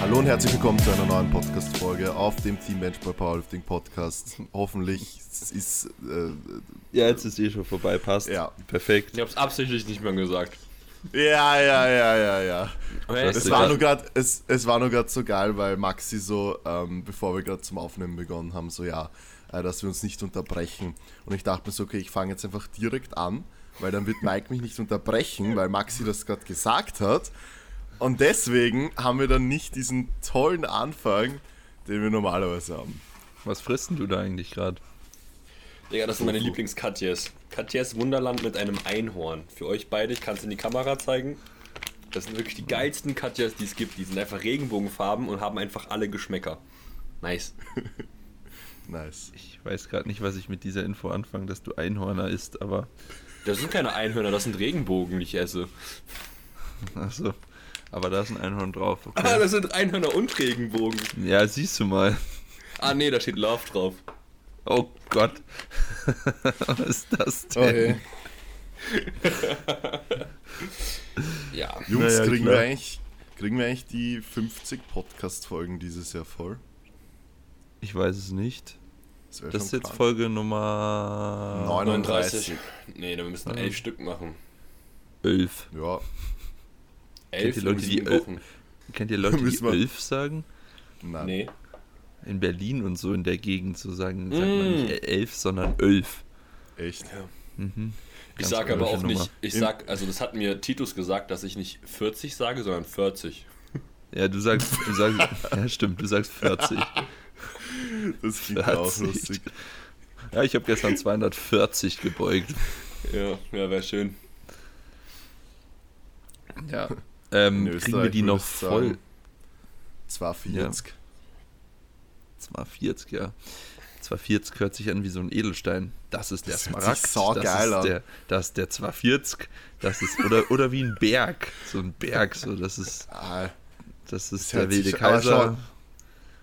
Hallo und herzlich willkommen zu einer neuen Podcast-Folge auf dem Team Benchball Powerlifting Podcast. Hoffentlich ist. Äh, ja, jetzt ist eh schon vorbei, passt. Ja. Perfekt. Ich hab's absichtlich nicht mehr gesagt. Ja, ja, ja, ja, ja. Okay. Es war, nur grad, es, es war nur gerade so geil, weil Maxi so, ähm, bevor wir gerade zum Aufnehmen begonnen haben, so ja, äh, dass wir uns nicht unterbrechen. Und ich dachte mir so, okay, ich fange jetzt einfach direkt an, weil dann wird Mike mich nicht unterbrechen, weil Maxi das gerade gesagt hat. Und deswegen haben wir dann nicht diesen tollen Anfang, den wir normalerweise haben. Was frisst denn du da eigentlich gerade? Digga, das sind meine Lieblings-Katjes. Katjes Wunderland mit einem Einhorn. Für euch beide, ich kann es in die Kamera zeigen. Das sind wirklich die geilsten Katjes, die es gibt. Die sind einfach Regenbogenfarben und haben einfach alle Geschmäcker. Nice. Nice. Ich weiß gerade nicht, was ich mit dieser Info anfange, dass du Einhörner isst, aber. Das sind keine Einhörner, das sind Regenbogen, die ich esse. Achso. Aber da ist ein Einhorn drauf. Ah, Okay. das sind Einhörner und Regenbogen. Ja, siehst du mal. Ah, nee, da steht Love drauf. Oh Gott. was ist das denn? Okay. Ja. Jungs, Naja, kriegen, klar. wir eigentlich, kriegen wir eigentlich die 50 Podcast-Folgen dieses Jahr voll? Ich weiß es nicht. wär Das ist schon jetzt krank. Folge Nummer 39. Nee, da müssen wir elf Stück machen. 11. Ja, Elf die Leute, in die sieben el- Wochen. Kennt ihr Leute, die 11 sagen? nein. Nee. In Berlin und so in der Gegend so sagen, sagt man Mm. nicht 11, sondern 11. Echt? Mhm. Ich Ganz sag aber auch nicht, Nummer. ich sag, also das hat mir Titus gesagt, dass ich nicht 40 sage, sondern 40. Ja, du sagst, du sagst, ja stimmt, du sagst 40. Das klingt auch 40. lustig. Ja, ich habe gestern 240 gebeugt. Ja, ja, wäre schön. Ja. Ähm, kriegen wir die noch voll? sagen, 240. 240, ja. 240 hört sich an wie so ein Edelstein. Das ist der Das Smaragd. saugeil das ist an. der, das ist der 240. Das ist, oder, oder wie ein Berg. So ein Berg, so, das ist, Ah, das ist der wilde Kaiser.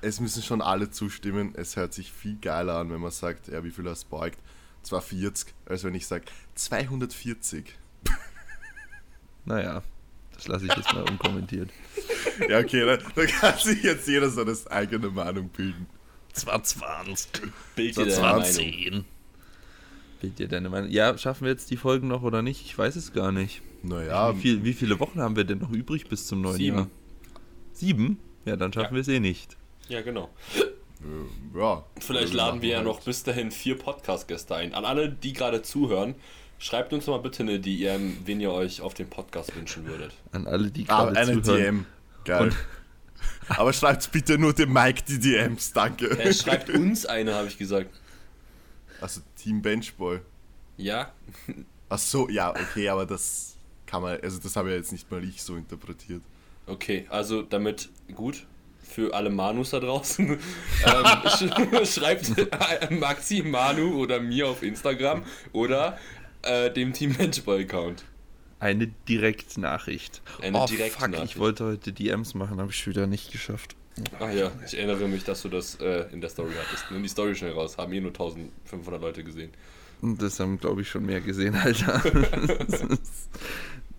es müssen schon alle zustimmen. Es hört sich viel geiler an, wenn man sagt, ja, wie viel er beugt. 240, als wenn ich sage 240. Naja, das lasse ich jetzt mal unkommentiert. Ja, okay, da, da kann sich jetzt jeder seine eigene Meinung bilden. 220. Bild dir deine deine Meinung. 210. Bild dir deine Meinung. Ja, schaffen wir jetzt die Folgen noch oder nicht? Ich weiß es gar nicht. Naja, wie, viel, wie viele Wochen haben wir denn noch übrig bis zum neuen Sieben. Jahr? Sieben? Ja, dann schaffen Ja. wir es eh nicht. Ja, genau. äh, ja. Vielleicht Also laden wir ja halt. noch bis dahin vier Podcast-Gäste ein. An alle, die gerade zuhören, schreibt uns mal bitte eine DM, wen ihr euch auf dem Podcast wünschen würdet. An alle, die Ah, gerade eine zuhören. DM. Geil. Und- Aber schreibt bitte nur dem Mike die DMs, danke. Äh, schreibt uns eine, habe ich gesagt. Also Team Benchboy. Ja? Ach so, ja, okay, aber das kann man, also das habe ja jetzt nicht mal ich so interpretiert. Okay, also damit gut für alle Manus da draußen. ähm, sch schreibt Maxi, Manu oder mir auf Instagram oder äh, dem Team Benchball-Account. Eine Direktnachricht. Eine oh, Direktnachricht. Fuck, ich wollte heute DMs machen, habe ich wieder nicht geschafft. Ach ja, ich erinnere mich, dass du das äh, in der Story hattest. Nimm die Story schnell raus. Haben eh nur 1500 Leute gesehen. Und das haben, glaube ich, schon mehr gesehen, Alter. das, ist,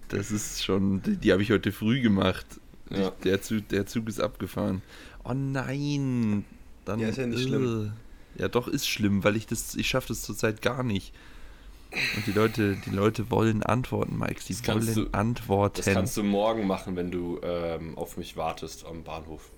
das ist schon, die, die habe ich heute früh gemacht. Ja. Ich, der, Zug, der Zug ist abgefahren. Oh nein. Dann, Ja, ist ja nicht schlimm. äh, Ja, doch, ist schlimm, weil ich das, ich schaffe das zurzeit gar nicht. Und die Leute, die Leute wollen antworten, Mike. Sie Das wollen du- antworten. Das kannst du morgen machen, wenn du ähm, auf mich wartest am Bahnhof.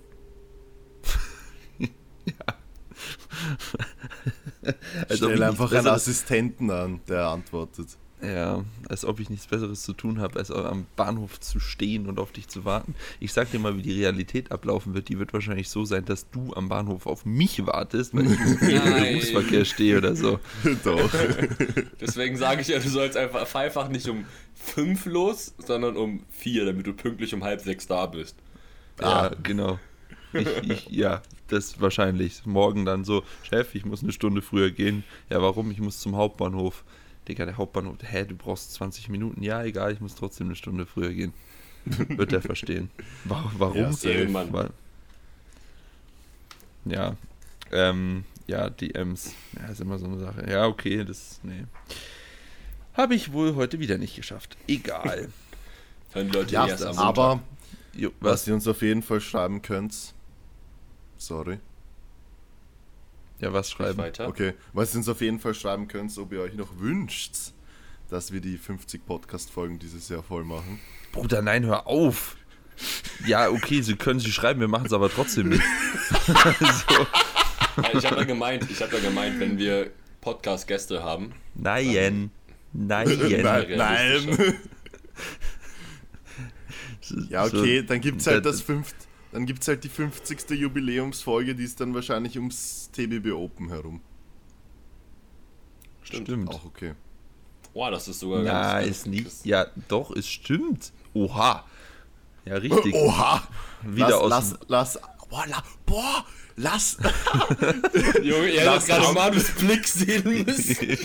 Als ob ich Stell einfach einen Assistenten an, der antwortet. Ja, als ob ich nichts Besseres zu tun habe, als am Bahnhof zu stehen und auf dich zu warten. Ich sag dir mal, wie die Realität ablaufen wird. Die wird wahrscheinlich so sein, dass du am Bahnhof auf mich wartest, weil ich im. Berufsverkehr stehe oder so. Doch. Deswegen sage ich ja, du sollst einfach, fahr einfach nicht um fünf los, sondern um vier, damit du pünktlich um halb sechs da bist. Ja, genau. Ich, ich, ja, das wahrscheinlich. Morgen dann so, Chef, ich muss eine Stunde früher gehen. Ja, warum? Ich muss zum Hauptbahnhof. Digga, der Hauptbahnhof, hä, du brauchst 20 Minuten. Ja, egal, ich muss trotzdem eine Stunde früher gehen. Wird er verstehen. Wa- Warum? Ja, safe. Ehrenmann. Weil, ja, ähm, ja, DMs. Ja, ist immer so eine Sache. Ja, okay, das, nee. Habe ich wohl heute wieder nicht geschafft. Egal. Hören Leute Ja, erst am Montag. aber Jo, Was was? ihr uns auf jeden Fall schreiben könnt. Sorry. Ja, was schreiben? weiter. Okay. Was ihr uns auf jeden Fall schreiben könnt, ob ihr euch noch wünscht, dass wir die 50 Podcast-Folgen dieses Jahr voll machen. Bruder, nein, hör auf. Ja, okay, sie können sie schreiben, wir machen es aber trotzdem nicht. so. Ich habe ja gemeint, ich habe ja gemeint, wenn wir Podcast-Gäste haben, Nein. Nein. Nein, nein. Ja, okay, dann gibt's halt da- das fünft, dann gibt's halt die 50. Jubiläumsfolge, die ist dann wahrscheinlich ums TBB Open herum. Stimmt. Auch okay. Boah, das ist sogar Na, ganz, ist nicht. Ja, doch, es stimmt. Oha. Ja, richtig. Oha! Wieder lass, aus lass, lass, boah, la, boah, lass, Junge, ihr hättet gerade Manus Blick sehen müssen.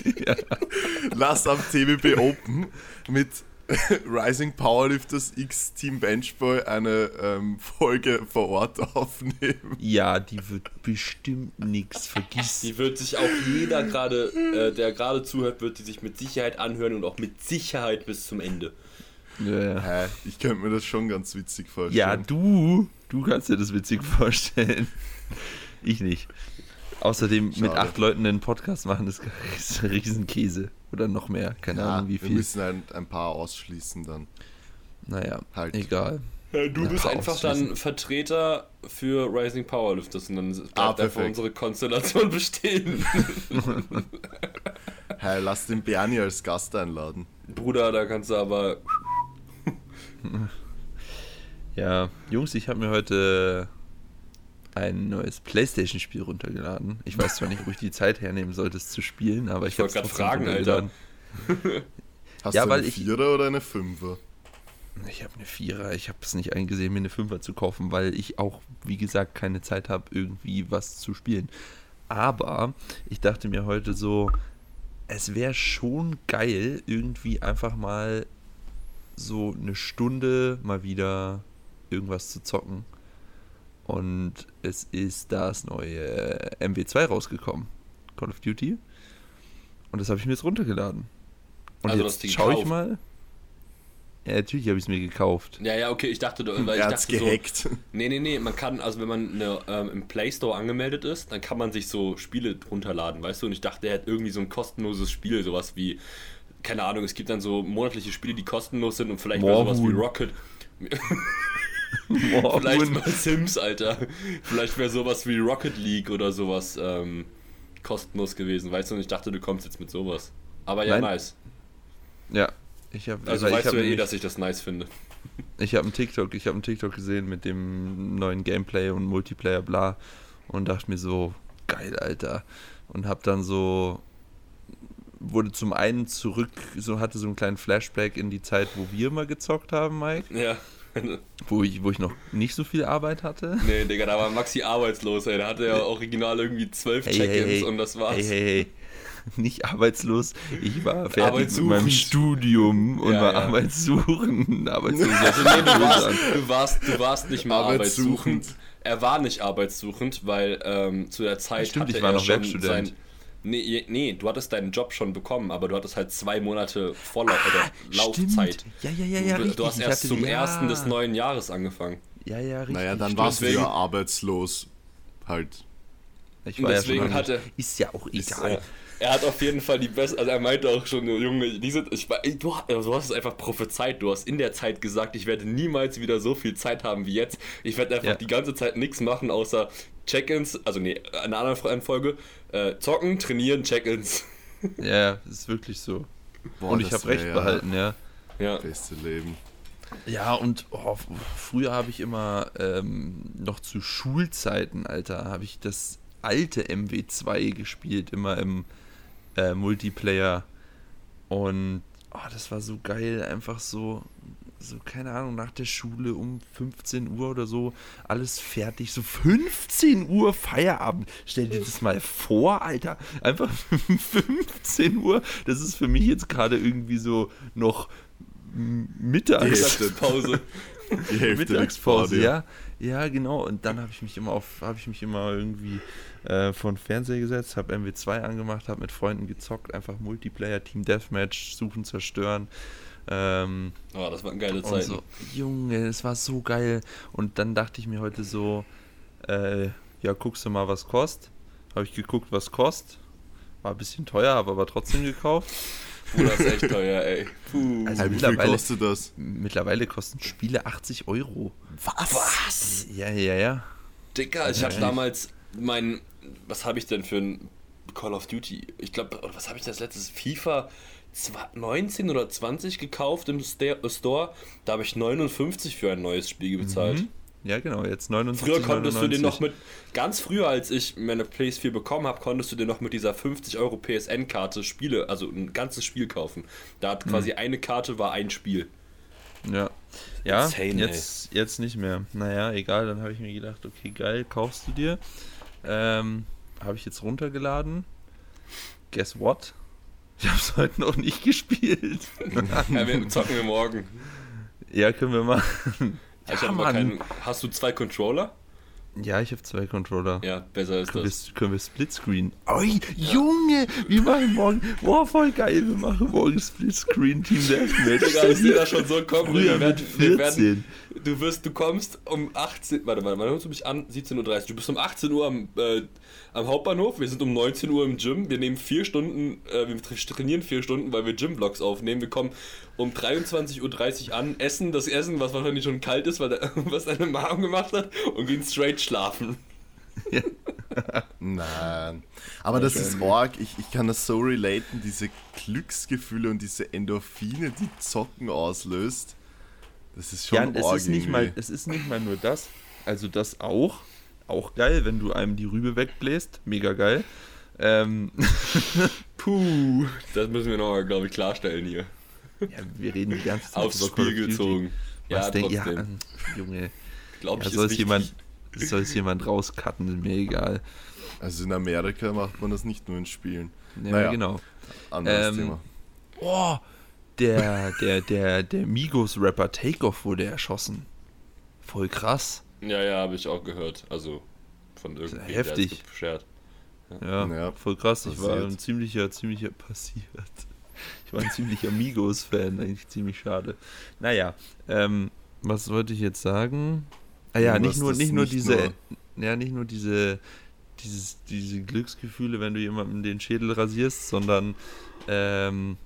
lass am TBB Open mit Rising Powerlifters X Team Benchboy eine ähm, Folge vor Ort aufnehmen. Ja, die wird bestimmt nix. Vergiss. Die wird sich auch jeder gerade, äh, der gerade zuhört, wird die sich mit Sicherheit anhören und auch mit Sicherheit bis zum Ende. Ja, ja. Ich könnte mir das schon ganz witzig vorstellen. ja, du. Du kannst dir das witzig vorstellen. Ich nicht. Außerdem mit Schade. acht Leuten einen Podcast machen, ist ist ein Riesenkäse. Oder noch mehr. Keine Ja, Ahnung, wie wir viel. müssen halt ein paar ausschließen dann. Naja, Halt. egal. Ja, du Ja, bist einfach dann Vertreter für Rising Powerlifters und dann bleibt Ah, einfach unsere Konstellation bestehen. Hey, lass den Bernie als Gast einladen. Bruder, da kannst du aber. Ja, Jungs, ich habe mir heute ein neues Playstation-Spiel runtergeladen. Ich weiß zwar nicht, wo ich die Zeit hernehmen sollte, es zu spielen, aber ich, Ich wollte trotzdem fragen, Alter. Hast Ja, du eine ich- Vierer oder eine Fünfer? Ich habe eine Vierer, ich habe es nicht eingesehen, mir eine Fünfer zu kaufen, weil ich auch, wie gesagt, keine Zeit habe, irgendwie was zu spielen. Aber ich dachte mir heute so, es wäre schon geil, irgendwie einfach mal so eine Stunde mal wieder irgendwas zu zocken. Und es ist das neue MW2 rausgekommen. Call of Duty. Und das habe ich mir jetzt runtergeladen. Und Also, jetzt schaue ich mal. Ja, natürlich habe ich es mir gekauft. Ja, ja, okay, ich dachte, weil ich dachte so. gehackt. Nee, nee, nee, man kann, also wenn man eine, ähm, im Play Store angemeldet ist, dann kann man sich so Spiele runterladen, weißt du? Und ich dachte, er hat irgendwie so ein kostenloses Spiel, sowas wie, keine Ahnung, es gibt dann so monatliche Spiele, die kostenlos sind und vielleicht sowas wie. Rocket. Boah, Vielleicht mal Sims, Alter. Vielleicht wäre sowas wie Rocket League oder sowas ähm, kostenlos gewesen, weißt du? Und ich dachte, du kommst jetzt mit sowas. Aber ja, Nein. nice. Ja, ich habe Also ich weißt du ja eh, dass ich das nice finde. Ich habe einen TikTok, ich habe einen TikTok gesehen mit dem neuen Gameplay und Multiplayer bla und dachte mir so geil, Alter. Und habe dann so wurde zum einen zurück, so hatte so einen kleinen Flashback in die Zeit, wo wir mal gezockt haben, Mike, Ja. Wo ich wo ich noch nicht so viel Arbeit hatte. Nee, Digga, da war Maxi arbeitslos, ey. Da hatte er original irgendwie zwölf Hey, Check-ins hey, hey. und das war's. Hey, hey, hey. Nicht arbeitslos. Ich war fertig mit Arbeitssuchend. meinem Studium und Ja, war ja. arbeitssuchend. Arbeitslos. Also nee, du warst, du warst, du warst nicht mal Arbeitssuchend. arbeitssuchend. Er war nicht arbeitssuchend, weil ähm, zu der Zeit Stimmt, hatte ich war er noch Werkstudent. sein... Nee, nee, du hattest deinen Job schon bekommen, aber du hattest halt zwei Monate Vorlauf oder Laufzeit. Ah, Stimmt. Ja, ja, ja, ja. du, richtig. du hast Ich erst zum die- ja. ersten des neuen Jahres angefangen. Ja, ja, richtig. Naja, dann warst du ja arbeitslos. Halt. Ich war ja deswegen schon hatte- Ist ja auch egal. Ja. Er hat auf jeden Fall die beste, also er meinte auch schon, Junge, diese, ich, du, du hast es einfach prophezeit, du hast in der Zeit gesagt, ich werde niemals wieder so viel Zeit haben wie jetzt. Ich werde einfach Ja. die ganze Zeit nichts machen, außer Check-ins, also nee, eine andere Reihenfolge, äh, zocken, trainieren, Check-ins. Ja, das ist wirklich so. Boah, und ich habe recht ja behalten, ja. Ja. Beste Leben. Ja, und oh, früher habe ich immer ähm, noch zu Schulzeiten, Alter, habe ich das alte MW2 gespielt, immer im äh, Multiplayer. Und oh, das war so geil, einfach so, so, keine Ahnung, nach der Schule um 15 Uhr oder so, alles fertig. So 15 Uhr Feierabend. Stell dir das mal vor, Alter. Einfach 15 Uhr. Das ist für mich jetzt gerade irgendwie so noch. Mittagspause. Die Hälfte Mittagspause, ja. Ja, genau. Und dann habe ich mich immer auf, habe ich mich immer irgendwie äh, vor den Fernseher gesetzt, habe MW2 angemacht, habe mit Freunden gezockt, einfach Multiplayer, Team Deathmatch, suchen, zerstören. Ähm, Oh, das waren geile Zeiten. so, Junge, es war so geil. Und dann dachte ich mir heute so, äh, ja, guckst du mal, was kostet. Habe ich geguckt, was kostet. War ein bisschen teuer, habe aber trotzdem gekauft. Bruder, das ist echt teuer, ey. Puh. Also wie viel mittlerweile, kostet das? mittlerweile kosten Spiele 80 Euro. Was? Was? Ja, ja, ja. Dicker, ich habe damals mein. Was habe ich denn für ein Call of Duty? Ich glaube, was habe ich das letztes? FIFA 19 oder 20 gekauft im Store. Da habe ich 59 für ein neues Spiel bezahlt. Mhm. Ja, genau, jetzt 79. Früher konntest du den 99. noch mit, ganz früher, als ich meine PS4 bekommen habe, konntest du dir noch mit dieser 50 Euro PSN-Karte Spiele, also ein ganzes Spiel kaufen. Da hat quasi Mhm. eine Karte war ein Spiel. Ja. Ja, Insane, jetzt, jetzt nicht mehr. Naja, egal, dann habe ich mir gedacht, okay, geil, kaufst du dir. Ähm, habe ich jetzt runtergeladen. Guess what? Ich habe es heute noch nicht gespielt. Ja, wir zocken wir morgen. ja, können wir machen. Ja, keinen, hast du zwei Controller? Ja, ich habe zwei Controller. Ja, besser ist Können das. wir, können wir Splitscreen? Oi, Junge, wir machen morgen. Boah, voll geil, wir machen morgen Splitscreen Team Deathmatch. Digga, ich sehe das schon so kommen. Früher wir werden, wir werden, 14. du wirst, du kommst um 18, warte mal, wann holst du mich an? 17.30 Uhr. Du bist um 18 Uhr am, äh, am Hauptbahnhof, wir sind um 19 Uhr im Gym, wir nehmen vier Stunden, äh, wir tra- trainieren vier Stunden, weil wir Gym-Vlogs aufnehmen. Wir kommen um 23.30 Uhr an, essen das Essen, was wahrscheinlich schon kalt ist, weil der, was deine Mom gemacht hat, und gehen straight schlafen. Nein. Aber das ist arg. Ich, ich kann das so relaten, diese Glücksgefühle und diese Endorphine, die Zocken auslöst. Das ist schon Ja, es ist, nicht mal, es ist nicht mal nur das. Also das auch. Auch geil, wenn du einem die Rübe wegbläst. Mega geil. Ähm, Puh, das müssen wir noch, glaube ich, klarstellen hier. ja, wir reden die ganze Zeit Aufs Spiel gezogen. Was Ja, denk, ja. Junge. Glaube Ja, ich, soll es jemand, soll es jemand rauscutten, mir egal. Also in Amerika macht man das nicht nur in Spielen. Ja, Naja. genau. Anderes Ähm, Thema. Oh, der, der, der, der Migos-Rapper Takeoff wurde erschossen. Voll krass. Ja, ja, habe ich auch gehört. Also von irgendwem, der heftig. beschert. Ja, Ja, voll krass. Ich war ein ziemlicher, ziemlicher passiert. Ich war ein ziemlicher Migos-Fan, eigentlich ziemlich schade. Naja, ähm, was wollte ich jetzt sagen? Ah ja, nicht nur, nicht nur nicht diese, ja, nicht nur diese, dieses, diese Glücksgefühle, wenn du jemandem den Schädel rasierst, sondern ähm,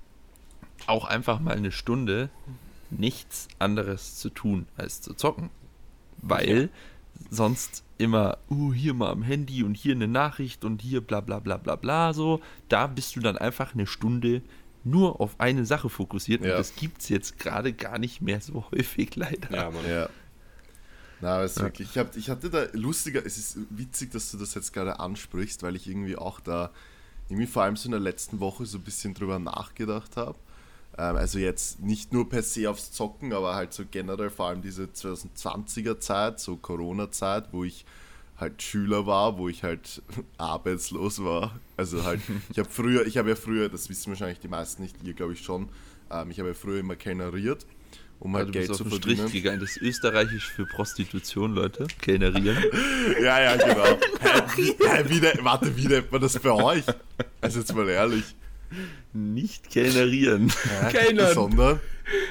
auch einfach mal eine Stunde nichts anderes zu tun als zu zocken. Weil sonst immer, uh, hier mal am Handy und hier eine Nachricht und hier bla bla bla bla bla so. Da bist du dann einfach eine Stunde nur auf eine Sache fokussiert Ja. und das gibt es jetzt gerade gar nicht mehr so häufig leider. Ja, Mann. Ja. Na, aber es ist Ja. wirklich, ich, hab, ich hatte da lustiger, es ist witzig, dass du das jetzt gerade ansprichst, weil ich irgendwie auch da, irgendwie vor allem so in der letzten Woche so ein bisschen drüber nachgedacht habe. Ähm, also jetzt nicht nur per se aufs Zocken, aber halt so generell vor allem diese 2020er Zeit, so Corona-Zeit, wo ich halt Schüler war, wo ich halt arbeitslos war. Also halt, ich habe früher, ich habe ja früher, das wissen wahrscheinlich die meisten nicht, ihr glaube ich schon, ähm, ich habe ja früher immer kellneriert, um Ja, halt du Geld zu verdienen. Strich gegangen. Das ist österreichisch für Prostitution, Leute. Kellnerieren. Ja, ja, genau. Wie, hä, wie warte, wie nennt man das bei euch? Also jetzt mal ehrlich. Nicht kellnerieren. Kellnern. Sondern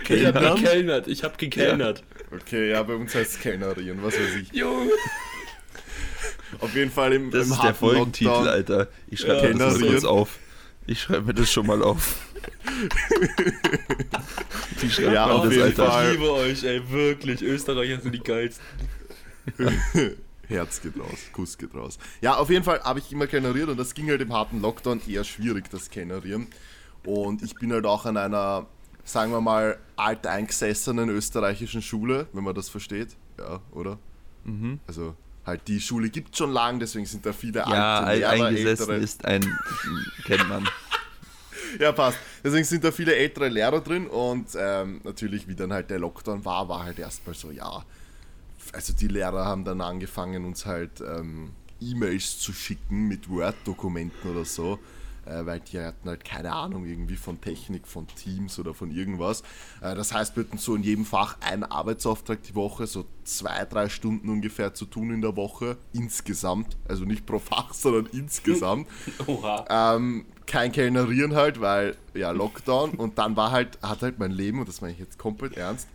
Ich hab Kellnern? gekellnert. Ich hab gekellnert. Okay, ja, bei uns heißt es Kellnerieren, was weiß ich. Junge. Auf jeden Fall im, Das im ist der Folgentitel, Lockdown. Alter. Ich schreibe Ja. mir das kurz auf. Ich schreibe mir das schon mal auf. Wie schreibt Ja, auf das, jeden Alter? Fall. Ich liebe euch, ey, wirklich. Österreicher sind die geilsten. Herz geht raus, Kuss geht raus. Ja, auf jeden Fall habe ich immer kellneriert und das ging halt im harten Lockdown eher schwierig, das Kellnerieren. Und ich bin halt auch an einer, sagen wir mal, alteingesessenen österreichischen Schule, wenn man das versteht. Ja, oder? Mhm. Also halt die Schule gibt schon lang, deswegen sind da viele Ja, alte Lehrer, alteingesessen ältere. ist ein, kennt man. Ja, passt. Deswegen sind da viele ältere Lehrer drin und ähm, natürlich, wie dann halt der Lockdown war, war halt erstmal so, ja. Also die Lehrer haben dann angefangen, uns halt ähm, E-Mails zu schicken mit Word-Dokumenten oder so, äh, weil die hatten halt keine Ahnung irgendwie von Technik, von Teams oder von irgendwas. Äh, das heißt, wir hatten so in jedem Fach einen Arbeitsauftrag die Woche, so zwei, drei Stunden ungefähr zu tun in der Woche, insgesamt. Also nicht pro Fach, sondern insgesamt. Oha. Ähm, kein Kellnerieren halt, weil ja Lockdown und dann war halt, hat halt mein Leben, und das meine ich jetzt komplett ernst,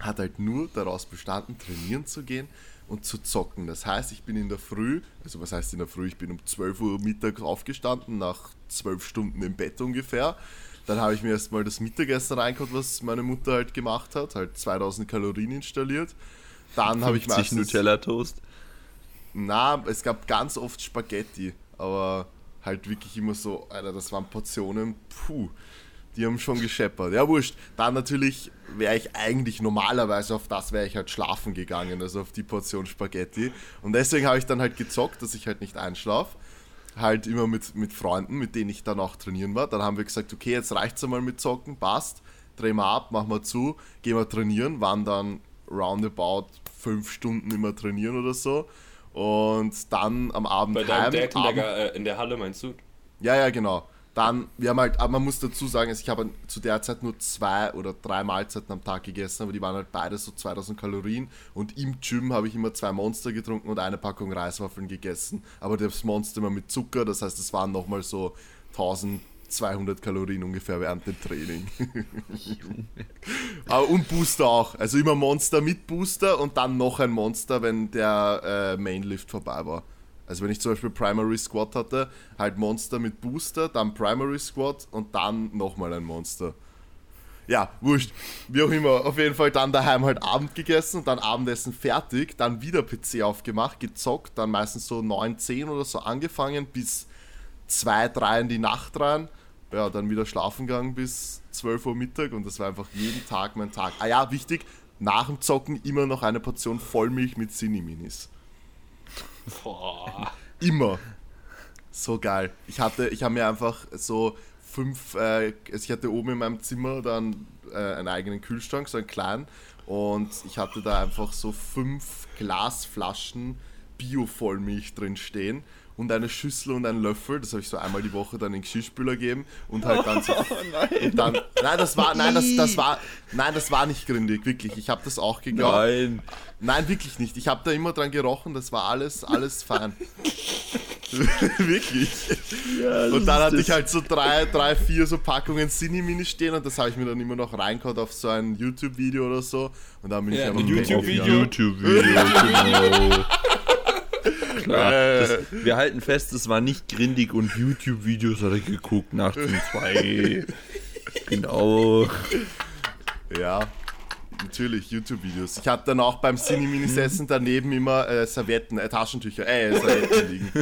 hat halt nur daraus bestanden, trainieren zu gehen und zu zocken. Das heißt, ich bin in der Früh, also was heißt in der Früh, ich bin um 12 Uhr mittags aufgestanden, nach 12 Stunden im Bett ungefähr. Dann habe ich mir erstmal das Mittagessen reingehauen, was meine Mutter halt gemacht hat, halt 2000 Kalorien installiert. Dann habe ich 50 meistens... Nutella-Toast. Na, es gab ganz oft Spaghetti, aber halt wirklich immer so, Alter, das waren Portionen, puh, die haben schon gescheppert. Ja, wurscht. Dann natürlich wäre ich eigentlich normalerweise auf das wäre ich halt schlafen gegangen, also auf die Portion Spaghetti. Und deswegen habe ich dann halt gezockt, dass ich halt nicht einschlafe. Halt immer mit, mit Freunden, mit denen ich dann auch trainieren war. Dann haben wir gesagt, okay, jetzt reicht's einmal mit Zocken, passt, drehen wir ab, machen wir zu, gehen wir trainieren, waren dann roundabout fünf Stunden immer trainieren oder so. Und dann am Abend Bei deinem heim, Dad in Abend- der, äh, in der Halle meinst du? ja, ja, genau. Dann, wir haben halt, aber man muss dazu sagen, also ich habe zu der Zeit nur zwei oder drei Mahlzeiten am Tag gegessen, aber die waren halt beide so 2000 Kalorien. Und im Gym habe ich immer zwei Monster getrunken und eine Packung Reiswaffeln gegessen. Aber das Monster immer mit Zucker, das heißt, es waren nochmal so 1200 Kalorien ungefähr während dem Training. und Booster auch. Also immer Monster mit Booster und dann noch ein Monster, wenn der äh, Mainlift vorbei war. Also wenn ich zum Beispiel Primary Squad hatte, halt Monster mit Booster, dann Primary Squad und dann nochmal ein Monster. Ja, wurscht. Wie auch immer, auf jeden Fall dann daheim halt Abend gegessen, dann Abendessen fertig, dann wieder PC aufgemacht, gezockt, dann meistens so 9, 10 oder so angefangen, bis 2, 3 in die Nacht rein. Ja, dann wieder schlafen gegangen bis 12 Uhr Mittag und das war einfach jeden Tag mein Tag. Ah ja, wichtig, nach dem Zocken immer noch eine Portion Vollmilch mit Cinni-Minis. Boah. Immer. So geil. Ich hatte, ich habe mir einfach so fünf, äh, also ich hatte oben in meinem Zimmer dann äh, einen eigenen Kühlschrank, so einen kleinen. Und ich hatte da einfach so fünf Glasflaschen Bio-Vollmilch drin stehen und eine Schüssel und einen Löffel. Das habe ich so einmal die Woche dann in den Geschirrspüler gegeben und halt dann so. Und dann, nein, das war, nein, das, das war, nein, das war nicht gründig, wirklich. Ich habe das auch geglaubt. Nein. Nein, wirklich nicht. Ich habe da immer dran gerochen, das war alles, alles fein. wirklich. und dann hatte ich halt so drei, drei vier so Packungen Cinni-Mini stehen und das habe ich mir dann immer noch reingehauen auf so ein YouTube-Video oder so. Und dann bin Ja, ich ein einfach YouTube-Video? Ja. YouTube-Video, genau. Klar, Äh. das, wir halten fest, es war nicht grindig und YouTube-Videos hat er geguckt nach dem 2. Genau. Ja, natürlich, YouTube-Videos. Ich hatte dann auch beim Cinni-Minis-Essen daneben immer äh, Servietten, äh, Taschentücher, äh, Servietten liegen.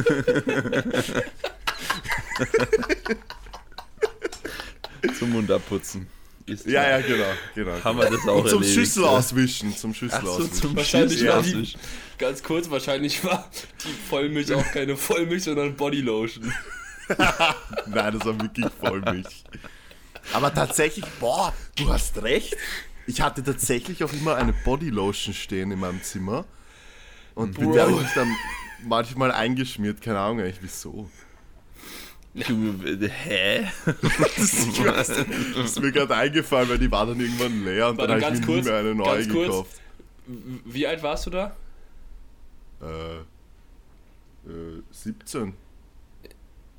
Zum Mund abputzen. Ist Ja, klar. ja, genau, genau. Haben wir das auch Und zum erledigt, Schüssel ja. auswischen, zum Schüssel so, auswischen. zum Wahrscheinlich Schüssel auswischen. Ganz kurz, wahrscheinlich war die Vollmilch auch keine Vollmilch, sondern Bodylotion. Nein, das war wirklich Vollmilch. Aber tatsächlich, boah, du hast recht. Ich hatte tatsächlich auch immer eine Bodylotion stehen in meinem Zimmer. Und mit der habe ich mich dann manchmal eingeschmiert. Keine Ahnung eigentlich wieso. Du, äh, hä? Das ist mir gerade eingefallen, weil die war dann irgendwann leer und Warte, dann habe ich ganz mir nie kurz, mehr eine neue kurz. gekauft. W- Wie alt warst du da? Äh, äh, 17.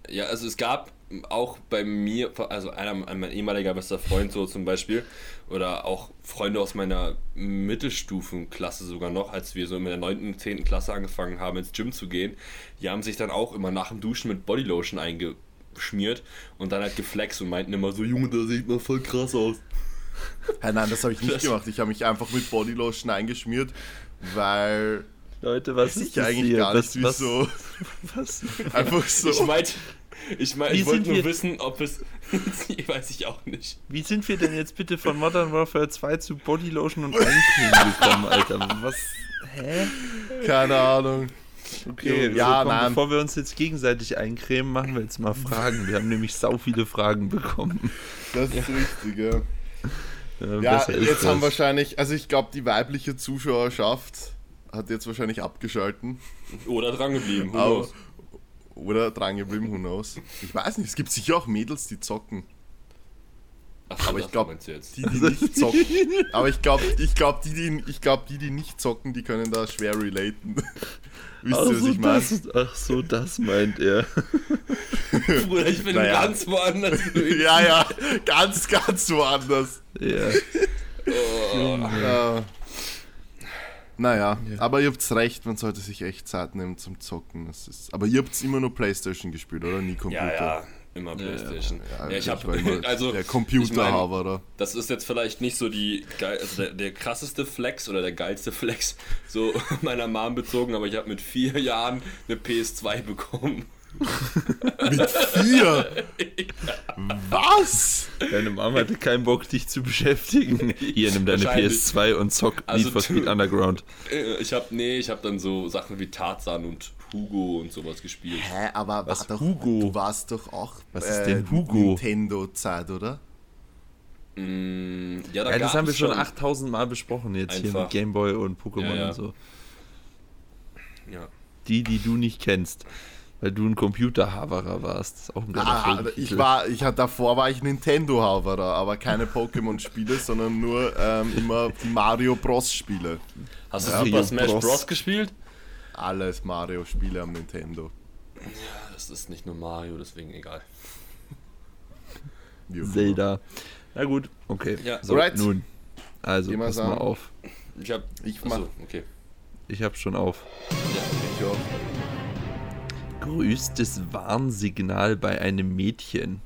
Ja, also es gab auch bei mir, also einer, mein ehemaliger bester Freund so zum Beispiel, oder auch Freunde aus meiner Mittelstufenklasse sogar noch, als wir so in der 9., 10. Klasse angefangen haben, ins Gym zu gehen, die haben sich dann auch immer nach dem Duschen mit Bodylotion eingeschmiert und dann halt geflext und meinten immer so, Junge, da sieht man voll krass aus. Hey, nein, das habe ich nicht Das- gemacht. Ich habe mich einfach mit Bodylotion eingeschmiert, weil Leute, was ist ich das eigentlich hier? gar nicht, was, wieso. Was? Einfach so. Ich meinte, ich, mein, Wie ich wollte sind nur wir- wissen, ob es, weiß ich auch nicht. Wie sind wir denn jetzt bitte von Modern Warfare 2 zu Bodylotion und Eincremen gekommen, Alter? Was? Hä? Keine Ahnung. Okay, Ja, so, komm, bevor wir uns jetzt gegenseitig eincremen, machen wir jetzt mal Fragen. Wir haben nämlich sau viele Fragen bekommen. Das ist richtig, ja. Äh, Ja, besser ist jetzt haben das. wahrscheinlich, also ich glaube, die weibliche Zuschauerschaft hat jetzt wahrscheinlich abgeschalten. Oder dran geblieben. who knows? oder dran geblieben, who knows. Ich weiß nicht, es gibt sicher auch Mädels, die zocken. Ach, Aber ich das glaube, meinst du jetzt. die, die nicht zocken. Aber ich glaube, ich glaub, die, die, ich glaub, die, die nicht zocken, die können da schwer relaten. Wisst Ach ihr, was so, ich meine? das, ach so, das meint er. Bruder, ich bin Naja. ganz woanders. Ja, ja, ganz, ganz woanders. Ja. Äh, naja, aber ihr habt recht, man sollte sich echt Zeit nehmen zum Zocken. Das ist, aber ihr habt immer nur Playstation gespielt, oder? Nie Computer. Ja, ja, immer Playstation. Ja, ich war habe immer also der ich Computerhaber, mein, oder? Das ist jetzt vielleicht nicht so die geil, also der, der krasseste Flex oder der geilste Flex so meiner Mom bezogen, aber ich habe mit vier Jahren eine PS2 bekommen. Mit vier? Was? Deine Mama hatte keinen Bock, dich zu beschäftigen. Hier, nimm deine Wahrscheinlich. PS2 und zock Also Need for Speed Underground. Äh, Ich habe nee, ich habe dann so Sachen wie Tarzan und Hugo und sowas gespielt. Hä, aber Was, war doch, Hugo? du warst doch auch Was ist denn Hugo? Nintendo-Zeit, oder? Mm, ja, da Ja, das haben wir schon 8000 Mal besprochen jetzt hier Einfach. mit Gameboy und Pokémon Ja, ja. und so. Ja. Die, die du nicht kennst. Weil du ein Computerhaverer warst. Das ist auch ein Ah, ich war, ich hatte davor war ich Nintendo-Haverer, aber keine Pokémon-Spiele, sondern nur ähm, immer die Mario Bros-Spiele. Hast du Ja, Super Smash Bros. Bros. gespielt? Alles Mario-Spiele am Nintendo. Das ist nicht nur Mario, deswegen egal. Zelda. Na gut, okay. Ja. so, Alright. nun. Also, Geh mal pass mal sagen. auf. Ich hab. Ich achso, mach- okay. Ich hab schon auf. Ja, Ich auch. Größtes Warnsignal bei einem Mädchen.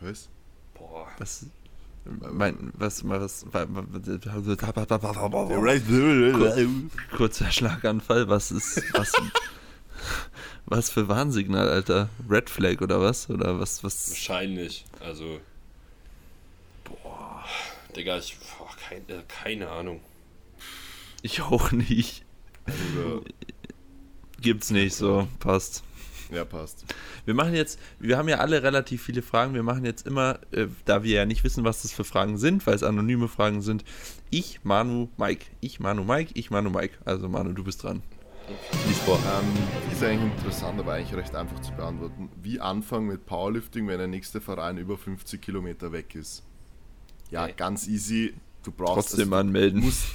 Was? boah. Was. Mein, was, was, was, kurzer Schlaganfall, was ist, was, was für Warnsignal, Alter? Red Flag oder was? Oder was, was? Wahrscheinlich. Also. Boah. Digga, ich. Boah, kein, äh, keine Ahnung. Ich auch nicht. Also, Gibt's nicht so, passt. ja, passt. Wir machen jetzt, wir haben ja alle relativ viele Fragen. Wir machen jetzt immer, äh, da wir ja nicht wissen, was das für Fragen sind, weil es anonyme Fragen sind, ich, Manu, Mike. Ich, Manu, Mike. Ich, Manu, Mike. Also, Manu, du bist dran. Lies vor. Ähm, die ist eigentlich interessant, aber eigentlich recht einfach zu beantworten. Wie anfangen mit Powerlifting, wenn der nächste Verein über 50 Kilometer weg ist? Ja, Okay. ganz easy. Du brauchst Trotzdem du anmelden. Musst,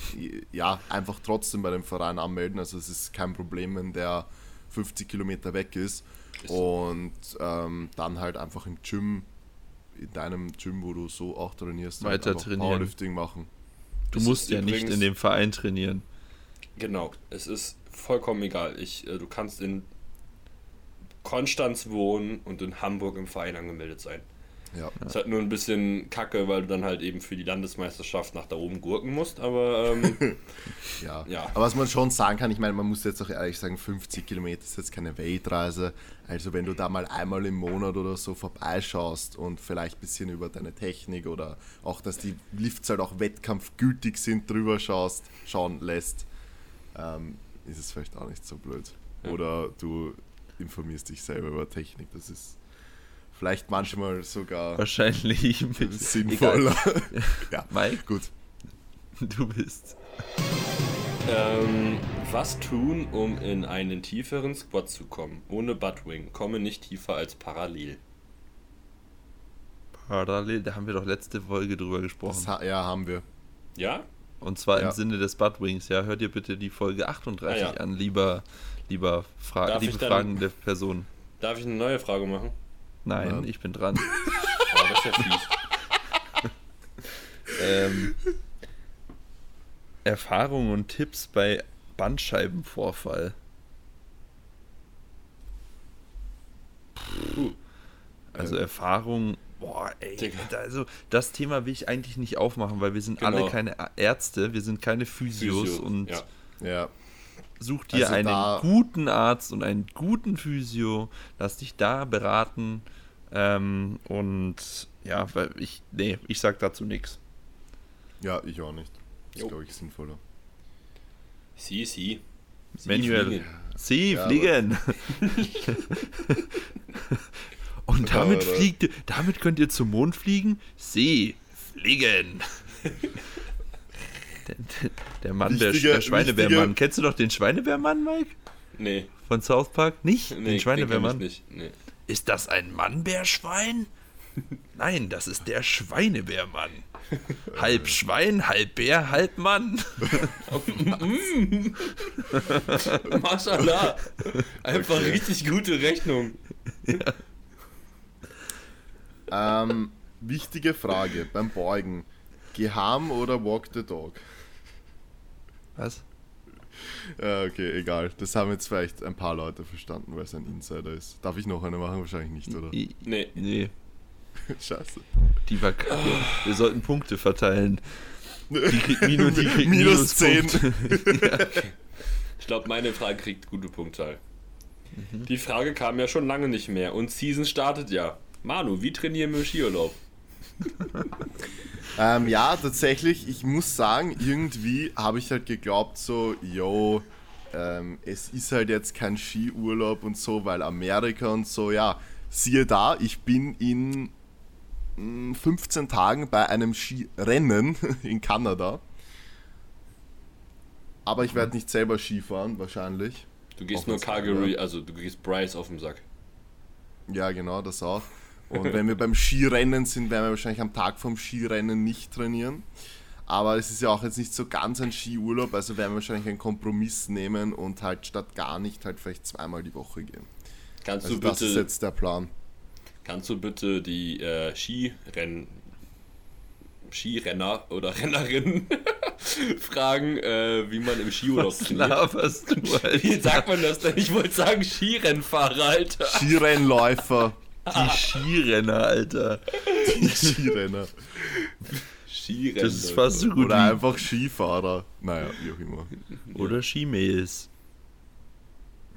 ja, einfach trotzdem bei dem Verein anmelden. Also es ist kein Problem, wenn der 50 Kilometer weg ist. Ist. Und ähm, dann halt einfach im Gym, in deinem Gym, wo du so auch trainierst, halt Weiter einfach trainieren. Powerlifting machen. Du Das musst ja nicht in dem Verein trainieren. Genau. Es ist vollkommen egal. Ich, äh, du kannst in Konstanz wohnen und in Hamburg im Verein angemeldet sein. Ja. Es ist halt nur ein bisschen kacke, weil du dann halt eben für die Landesmeisterschaft nach da oben gurken musst, aber ähm, Ja. Ja. aber was man schon sagen kann, ich meine, man muss jetzt auch ehrlich sagen, 50 Kilometer ist jetzt keine Weltreise. Also wenn du da mal einmal im Monat oder so vorbeischaust und vielleicht ein bisschen über deine Technik oder auch, dass die Lifts halt auch wettkampfgültig sind, drüber schaust, schauen lässt, ähm, ist es vielleicht auch nicht so blöd. Ja. Oder du informierst dich selber über Technik, das ist vielleicht manchmal sogar Wahrscheinlich ein bisschen. sinnvoller. ja, Mike, gut. du bist. ähm, was tun, um in einen tieferen Squat zu kommen? Ohne Buttwing. Komme nicht tiefer als parallel. Parallel, da haben wir doch letzte Folge drüber gesprochen. Ha ja, haben wir. Ja? Und zwar Ja. im Sinne des Buttwings. Ja, hört ihr bitte die Folge 38 Ah, ja. an, lieber, lieber Fra liebe dann- fragende Person. Darf ich eine neue Frage machen? Nein, Ja. ich bin dran. Oh, das ist ja fies. ähm, Erfahrungen und Tipps bei Bandscheibenvorfall. Puh. Also Erfahrung, boah, ey, also das Thema will ich eigentlich nicht aufmachen, weil wir sind alle Genau. keine Ärzte, wir sind keine Physios Physio, und ja. Ja. Such dir Also einen guten Arzt und einen guten Physio, lass dich da beraten ähm, und ja, weil ich, nee, ich sag dazu nichts. Ja, ich auch nicht. Das ist, glaube ich, sinnvoller. Sie, sie. Sie Manuel, fliegen. sie Ja, fliegen. und damit fliegt, damit könnt ihr zum Mond fliegen. Sie fliegen. Der, der, der Mann, der, der Schweinebärmann. Kennst du doch den Schweinebärmann, Mike? Nee. Von South Park? Nicht? nee den Schweinebärmann? nicht. Nee. Ist das ein Mannbärschwein? Nein, das ist der Schweinebärmann. halb Schwein, halb Bär, halb Mann. Mashallah. Einfach richtig gute Rechnung. Ähm, wichtige Frage beim Beugen. Geharm oder Walk the Dog? Was? Ja, okay, egal. Das haben jetzt vielleicht ein paar Leute verstanden, weil es ein Insider ist. Darf ich noch eine machen? Wahrscheinlich nicht, oder? I- Nee. Nee, Scheiße. die war kacke. Wir sollten Punkte verteilen. Die kriegt Minus, die kriegt Minus 10. Minuspunkte. Ich glaube, meine Frage kriegt gute Punktzahl. Mhm. Die Frage kam ja schon lange nicht mehr und Season startet ja. Manu, wie trainieren wir im Skiurlaub? Ähm, ja, tatsächlich, ich muss sagen, irgendwie habe ich halt geglaubt, so, yo, ähm, es ist halt jetzt kein Skiurlaub und so, weil Amerika und so, ja, siehe da, ich bin in mm, 15 Tagen bei einem Skirennen in Kanada. Aber ich werde nicht selber Skifahren, wahrscheinlich. Du gehst nur Calgary, also du gehst Bryce auf den Sack. Ja, genau, das auch. Und wenn wir beim Skirennen sind, werden wir wahrscheinlich am Tag vom Skirennen nicht trainieren. Aber es ist ja auch jetzt nicht so ganz ein Skiurlaub, also werden wir wahrscheinlich einen Kompromiss nehmen und halt statt gar nicht halt vielleicht zweimal die Woche gehen. Kannst Also du das ist bitte, jetzt der Plan. kannst du bitte die äh, Skirennen, Skirenner oder Rennerinnen fragen, äh, wie man im Skiurlaub Was trainiert? laberst du, Wie sagt man das denn? Ich wollte sagen Skirennfahrer, Alter. Skirennläufer, Die Skirenner, Alter. die Skirenner. Skirennen. Das ist fast so gut Oder wie... einfach Skifahrer. Naja, wie auch immer. Oder Skimails.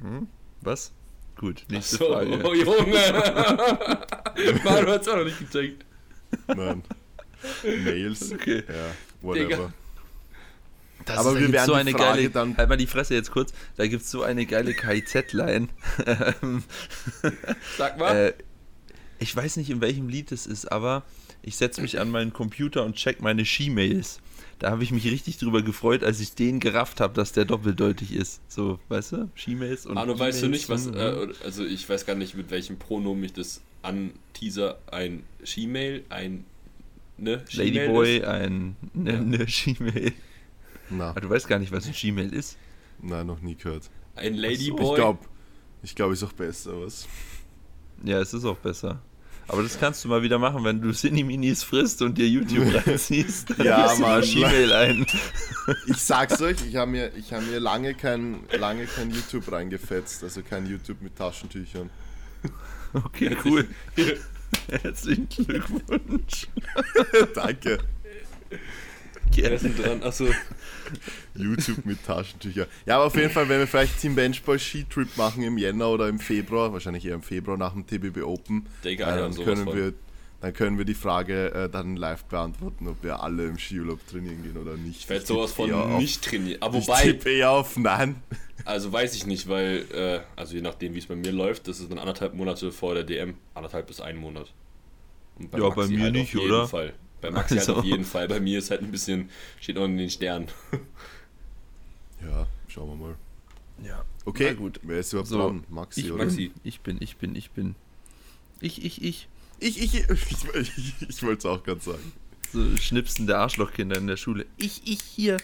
Hm? Was? Gut, nächste So, Frage. oh Junge. Manu hat's auch noch nicht gecheckt. Nein. Mails. Okay. Ja, whatever. Digga. Das Aber ist, da wir werden so eine Frage geile, dann- halt mal die Fresse jetzt kurz, da gibt es so eine geile KIZ-Line. Ähm, Sag mal. äh, ich weiß nicht, in welchem Lied es ist, aber ich setze mich an meinen Computer und check meine Ski-Mails. Da habe ich mich richtig drüber gefreut, als ich den gerafft habe, dass der doppeldeutig ist. So, weißt du? Ski-Mails und Arno, weißt du nicht, was, äh, also ich weiß gar nicht, mit welchem Pronomen ich das anteaser. Ein Skimail, ein, ne? Ladyboy, ist? ein ne, ne Ski-Mail. Na, Ah, du weißt gar nicht, was ein Ski-Mail ist. nein, noch nie gehört. Ein Ich Ladyboy. glaube, ich glaube, ist auch besser, was? Ja, es ist auch besser. Aber das kannst du mal wieder machen, wenn du Cineminis frisst und dir YouTube reinziehst. Dann Ja, mal. Ski-Mail ein. Ich sag's euch, ich habe mir, ich hab mir lange, kein, lange kein YouTube reingefetzt, also kein YouTube mit Taschentüchern. Okay, cool. Herzlichen Glückwunsch. Danke. Wer ist denn dran? Achso. YouTube mit Taschentüchern. Ja, aber auf jeden Fall, wenn wir vielleicht Team Benchball Skitrip machen im Jänner oder im Februar, wahrscheinlich eher im Februar nach dem TBB Open, Digga, äh, dann, können von. wir, dann können wir die Frage äh, dann live beantworten, ob wir alle im Skiurlaub trainieren gehen oder nicht. Ich werde sowas von auf- nicht trainieren. Aber Ich wobei, tippe eher auf Nein. also weiß ich nicht, weil, äh, also je nachdem, wie es bei mir läuft, das ist dann anderthalb Monate vor der DM. Anderthalb bis ein Monat. Und Ja, bei mir halt nicht, auf jeden oder? Fall. Bei Maxi Also. halt auf jeden Fall. Bei mir ist halt ein bisschen, steht noch in den Sternen. Ja, schauen wir mal. Ja. Okay, Na gut. Wer ist überhaupt So, dran? Maxi, Ich, oder? Maxi. ich bin, ich bin, ich bin. Ich, ich, ich. Ich, ich, ich, ich, ich wollte es auch gerade sagen. So Schnipsen der Arschlochkinder in der Schule. Ich, ich hier.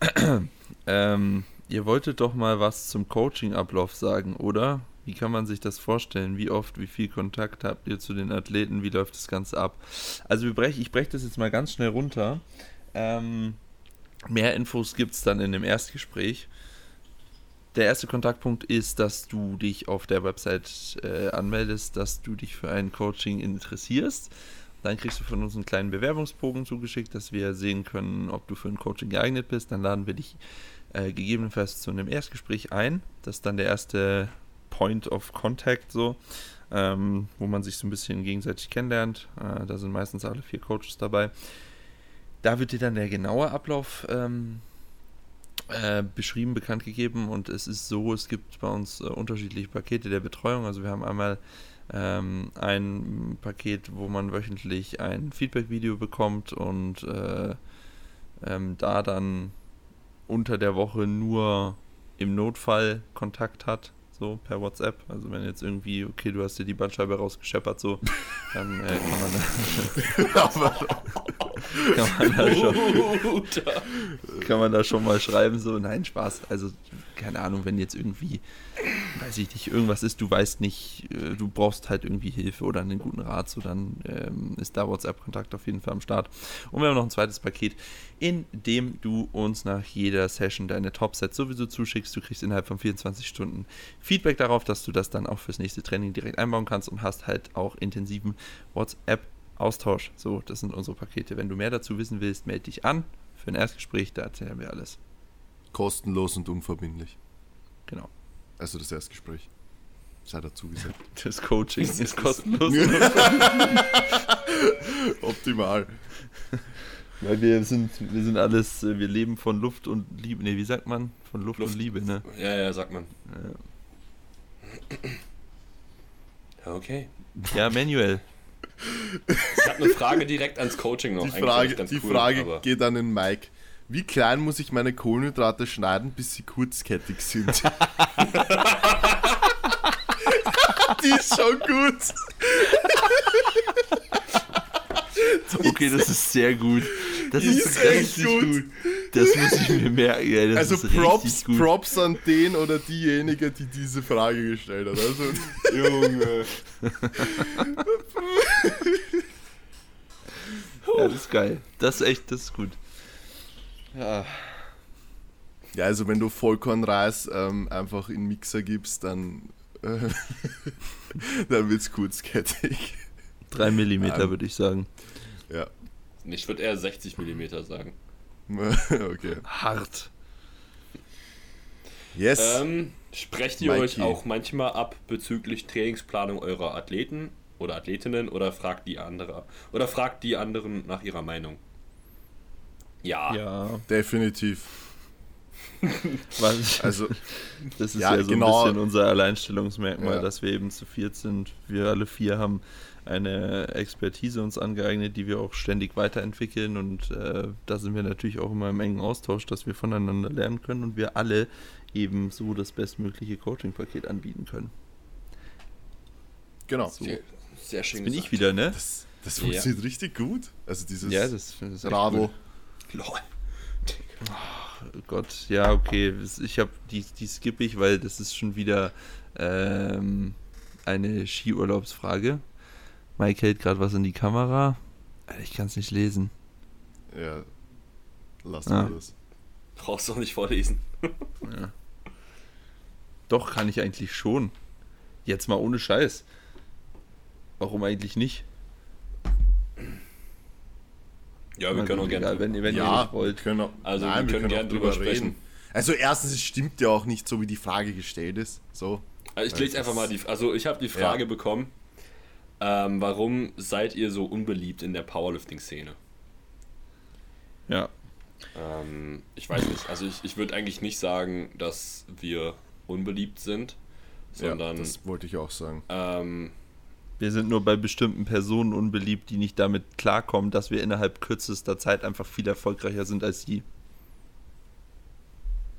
ähm, ihr wolltet doch mal was zum Coaching-Ablauf sagen, oder? Wie kann man sich das vorstellen? Wie oft, wie viel Kontakt habt ihr zu den Athleten? Wie läuft das Ganze ab? Also brech, ich breche das jetzt mal ganz schnell runter. Ähm, mehr Infos gibt es dann in dem Erstgespräch. Der erste Kontaktpunkt ist, dass du dich auf der Website äh, anmeldest, dass du dich für ein Coaching interessierst. Dann kriegst du von uns einen kleinen Bewerbungsbogen zugeschickt, dass wir sehen können, ob du für ein Coaching geeignet bist. Dann laden wir dich äh, gegebenenfalls zu einem Erstgespräch ein. Das ist dann der erste Point of Contact, so, ähm, wo man sich so ein bisschen gegenseitig kennenlernt. Äh, da sind meistens alle vier Coaches dabei. Da wird dir dann der genaue Ablauf ähm, äh, beschrieben, bekannt gegeben und es ist so, es gibt bei uns äh, unterschiedliche Pakete der Betreuung. Also wir haben einmal ähm, ein Paket, wo man wöchentlich ein Feedback-Video bekommt und äh, ähm, da dann unter der Woche nur im Notfall Kontakt hat, so per WhatsApp. Also wenn jetzt irgendwie, okay, du hast dir die Bandscheibe rausgescheppert, so, dann äh, kann man da, kann man da schon, kann man da schon mal schreiben, so, nein, Spaß. Also, keine Ahnung, wenn jetzt irgendwie, weiß ich nicht, irgendwas ist, du weißt nicht, äh, du brauchst halt irgendwie Hilfe oder einen guten Rat, so, dann ähm, ist da WhatsApp-Kontakt auf jeden Fall am Start. Und wir haben noch ein zweites Paket, in dem du uns nach jeder Session deine Top-Sets sowieso zuschickst. Du kriegst innerhalb von 24 Stunden Feedback darauf, dass du das dann auch fürs nächste Training direkt einbauen kannst und hast halt auch intensiven WhatsApp-Austausch. So, das sind unsere Pakete. Wenn du mehr dazu wissen willst, melde dich an für ein Erstgespräch, da erzählen wir alles. Kostenlos und unverbindlich. Genau. Also das Erstgespräch. Sei dazu gesagt. Das Coaching ist kostenlos. Optimal. Weil wir sind, wir sind alles, wir leben von Luft und Liebe. Ne, wie sagt man? Von Luft, Luft. und Liebe, ne? Ja, ja, sagt man. Ja. Okay. Ja, Manuel. Ich habe eine Frage direkt ans Coaching noch. Die Eigentlich Frage, ganz die cool, Frage geht an den Mike. Wie klein muss ich meine Kohlenhydrate schneiden, bis sie kurzkettig sind? die ist schon gut. Okay, das ist sehr gut. Das ist, ist echt richtig gut. Das muss ich mir merken. Ja, Also Props, gut. Props an den oder diejenige, die diese Frage gestellt hat. Also, Junge. Ja, das ist geil. Das ist echt, das ist gut. Ja. ja, also wenn du Vollkornreis ähm, einfach in den Mixer gibst, dann, äh, dann wird es kurzkettig. Drei Millimeter Ähm. würde ich sagen. Ich würde eher 60 mm sagen. okay. Hart. Yes. Ähm, sprecht ihr Mikey. euch auch manchmal ab bezüglich Trainingsplanung eurer Athleten oder Athletinnen oder fragt die andere oder fragt die anderen nach ihrer Meinung? Ja. Ja. Definitiv. Also, das ist ja, ja, so genau. ein bisschen unser Alleinstellungsmerkmal, Ja. dass wir eben zu viert sind. Wir alle vier haben eine Expertise uns angeeignet, die wir auch ständig weiterentwickeln und äh, da sind wir natürlich auch immer im engen Austausch, dass wir voneinander lernen können und wir alle eben so das bestmögliche Coaching-Paket anbieten können. genau. Sehr, sehr schön. Bin ich gesagt. wieder, ne? Das, das funktioniert richtig gut. Also dieses Ja, das, das gut. Lol. Oh Gott, ja, okay. Ich habe die, die skippe ich, weil das ist schon wieder ähm, eine Skiurlaubsfrage. Mike hält gerade was in die Kamera. Alter, Ich kann es nicht lesen. Ja, lass Ah. mal das. Brauchst du auch nicht vorlesen. Doch, kann ich eigentlich schon. Jetzt mal ohne Scheiß. Warum eigentlich nicht? Ja, wir können auch gerne. egal, wenn, ihr- wenn ihr ja, nicht wollt. Können, Also, nein, wir können können, gern auch drüber drüber sprechen. reden. Also erstens, es stimmt ja auch nicht so, wie die Frage gestellt ist. So. Also ich lese einfach mal die. Also ich habe die Frage Ja. bekommen. Ähm, warum seid ihr so unbeliebt in der Powerlifting-Szene? Ja. Ähm, ich weiß nicht. Also ich, ich würde eigentlich nicht sagen, dass wir unbeliebt sind, sondern ja, das wollte ich auch sagen. ähm, Wir sind nur bei bestimmten Personen unbeliebt, die nicht damit klarkommen, dass wir innerhalb kürzester Zeit einfach viel erfolgreicher sind als sie.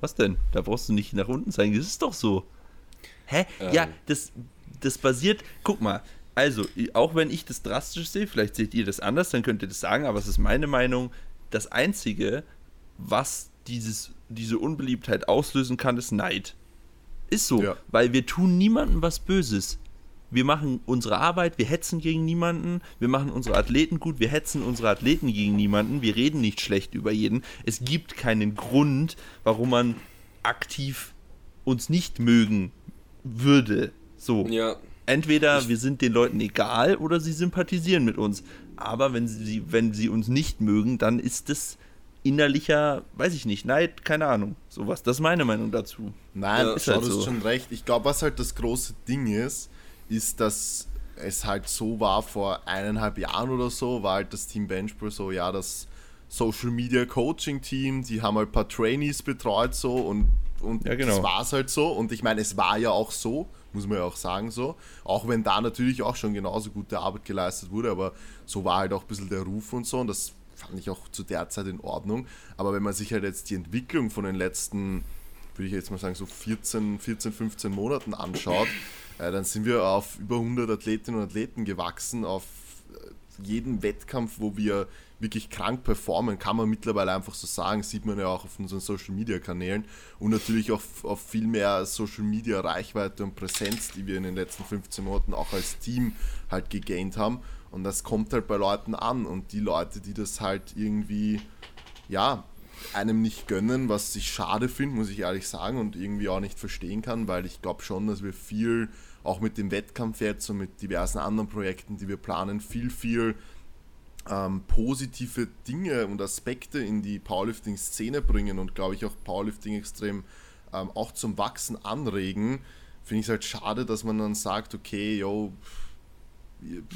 Was denn? Da brauchst du nicht nach unten zeigen. Das ist doch so. Hä? Ähm. Ja, das, das basiert. Guck mal. Also, auch wenn ich das drastisch sehe, vielleicht seht ihr das anders, dann könnt ihr das sagen, aber es ist meine Meinung. Das Einzige, was dieses, diese Unbeliebtheit auslösen kann, ist Neid. Ist so, Ja. weil wir tun niemandem was Böses. Wir machen unsere Arbeit, wir hetzen gegen niemanden, wir machen unsere Athleten gut, wir hetzen unsere Athleten gegen niemanden, wir reden nicht schlecht über jeden. Es gibt keinen Grund, warum man aktiv uns nicht mögen würde. So. ja, Entweder wir sind den Leuten egal oder sie sympathisieren mit uns. Aber wenn sie, wenn sie uns nicht mögen, dann ist es innerlicher, weiß ich nicht, Neid, keine Ahnung. Sowas. Das ist meine Meinung dazu. Nein, Ja, ist halt du hast so. schon recht. Ich glaube, was halt das große Ding ist, ist, dass es halt so war vor eineinhalb Jahren oder so, war halt das Team Benchpool so, ja, das Social Media Coaching Team, die haben halt ein paar Trainees betreut so und, und Ja, genau. das war es halt so. Und ich meine, es war ja auch so, muss man ja auch sagen so, auch wenn da natürlich auch schon genauso gute Arbeit geleistet wurde, aber so war halt auch ein bisschen der Ruf und so und das fand ich auch zu der Zeit in Ordnung. Aber wenn man sich halt jetzt die Entwicklung von den letzten würde ich jetzt mal sagen, so 14, 14 15 Monaten anschaut, äh, dann sind wir auf über 100 Athletinnen und Athleten gewachsen, auf äh, jeden Wettkampf, wo wir wirklich krank performen, kann man mittlerweile einfach so sagen, sieht man ja auch auf unseren Social Media Kanälen und natürlich auf, auf viel mehr Social Media Reichweite und Präsenz, die wir in den letzten 15 Monaten auch als Team halt gegaint haben. Und das kommt halt bei Leuten an und die Leute, die das halt irgendwie, ja, einem nicht gönnen, was ich schade finde, muss ich ehrlich sagen, und irgendwie auch nicht verstehen kann, weil ich glaube schon, dass wir viel, auch mit dem Wettkampf jetzt und mit diversen anderen Projekten, die wir planen, viel, viel ähm, positive Dinge und Aspekte in die Powerlifting-Szene bringen und glaube ich auch Powerlifting extrem ähm, auch zum Wachsen anregen, finde ich es halt schade, dass man dann sagt, okay, yo,